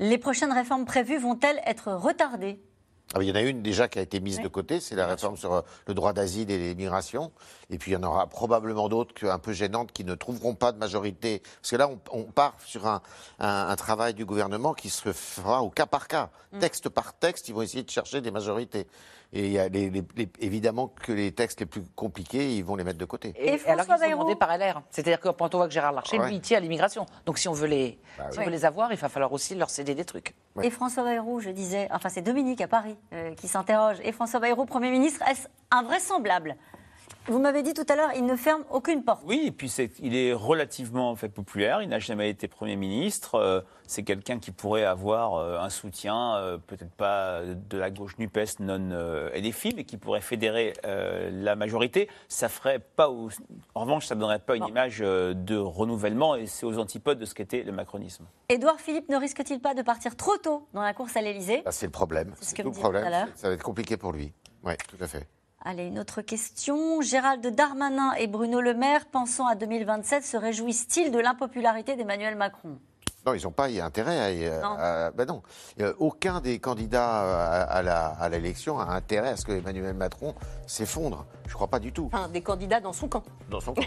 Les prochaines réformes prévues vont-elles être retardées? Ah, Il y en a une déjà qui a été mise de côté, c'est la réforme sur euh, le droit d'asile et l'immigration. Et puis il y en aura probablement d'autres un peu gênantes qui ne trouveront pas de majorité. Parce que là, on, on part sur un, un- un travail du gouvernement qui se fera au cas par cas. Mm. Texte par texte, ils vont essayer de chercher des majorités. Et il y a les- les- les- évidemment que les textes les plus compliqués, ils vont les mettre de côté. Et, et alors qu'ils sont demandés par LR. C'est-à-dire que quand on voit que Gérard Larcher, Ouais. lui, il tient à l'immigration. Donc si on veut les, Bah si oui. on veut les avoir, il va falloir aussi leur céder des trucs. Et François Bayrou, je disais, enfin c'est Dominique à Paris euh, qui s'interroge. Et François Bayrou, Premier ministre, est-ce invraisemblable Vous m'avez dit tout à l'heure, il ne ferme aucune porte. Oui, et puis il est relativement en fait, populaire. Il n'a jamais été Premier ministre. Euh, c'est quelqu'un qui pourrait avoir euh, un soutien, euh, peut-être pas de la gauche NUPES non euh, LFI, mais qui pourrait fédérer euh, la majorité. Ça ferait pas. au- En revanche, ça ne donnerait pas une image euh, de renouvellement, et c'est aux antipodes de ce qu'était le macronisme. Édouard Philippe ne risque-t-il pas de partir trop tôt dans la course à l'Élysée? Ça, c'est le problème. C'est ce tout me le disait tout à problème. l'heure. Ça va être compliqué pour lui. Oui, tout à fait. Allez, une autre question. Gérald Darmanin et Bruno Le Maire, pensant à 2027, se réjouissent-ils de l'impopularité d'Emmanuel Macron? Non, ils n'ont pas y intérêt à. y- Non. à- ben non. Euh, aucun des candidats à, à la- à l'élection a intérêt à ce que Emmanuel Macron s'effondre. Je ne crois pas du tout. Enfin, des candidats dans son camp. Dans son camp.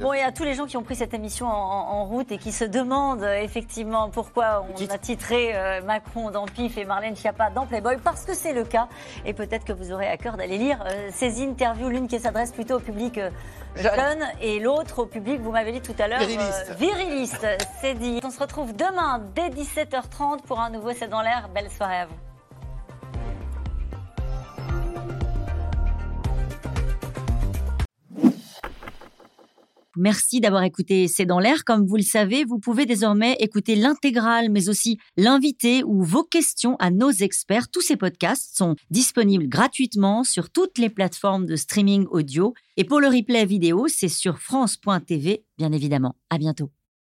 Bon, et à tous les gens qui ont pris cette émission en, en route et qui se demandent euh, effectivement pourquoi on a titré euh, Macron dans Pif et Marlène Schiappa dans Playboy, parce que c'est le cas. Et peut-être que vous aurez à cœur d'aller lire euh, ces interviews, l'une qui s'adresse plutôt au public euh, jeune et l'autre au public, vous m'avez dit tout à l'heure, Viriliste. euh, viriliste. C'est dit. On se retrouve demain dès 17h30 pour un nouveau C'est dans l'air. Belle soirée à vous. Merci d'avoir écouté C'est dans l'air. Comme vous le savez, vous pouvez désormais écouter l'intégrale, mais aussi l'invité ou vos questions à nos experts. Tous ces podcasts sont disponibles gratuitement sur toutes les plateformes de streaming audio. Et pour le replay vidéo, c'est sur France.tv, bien évidemment. À bientôt.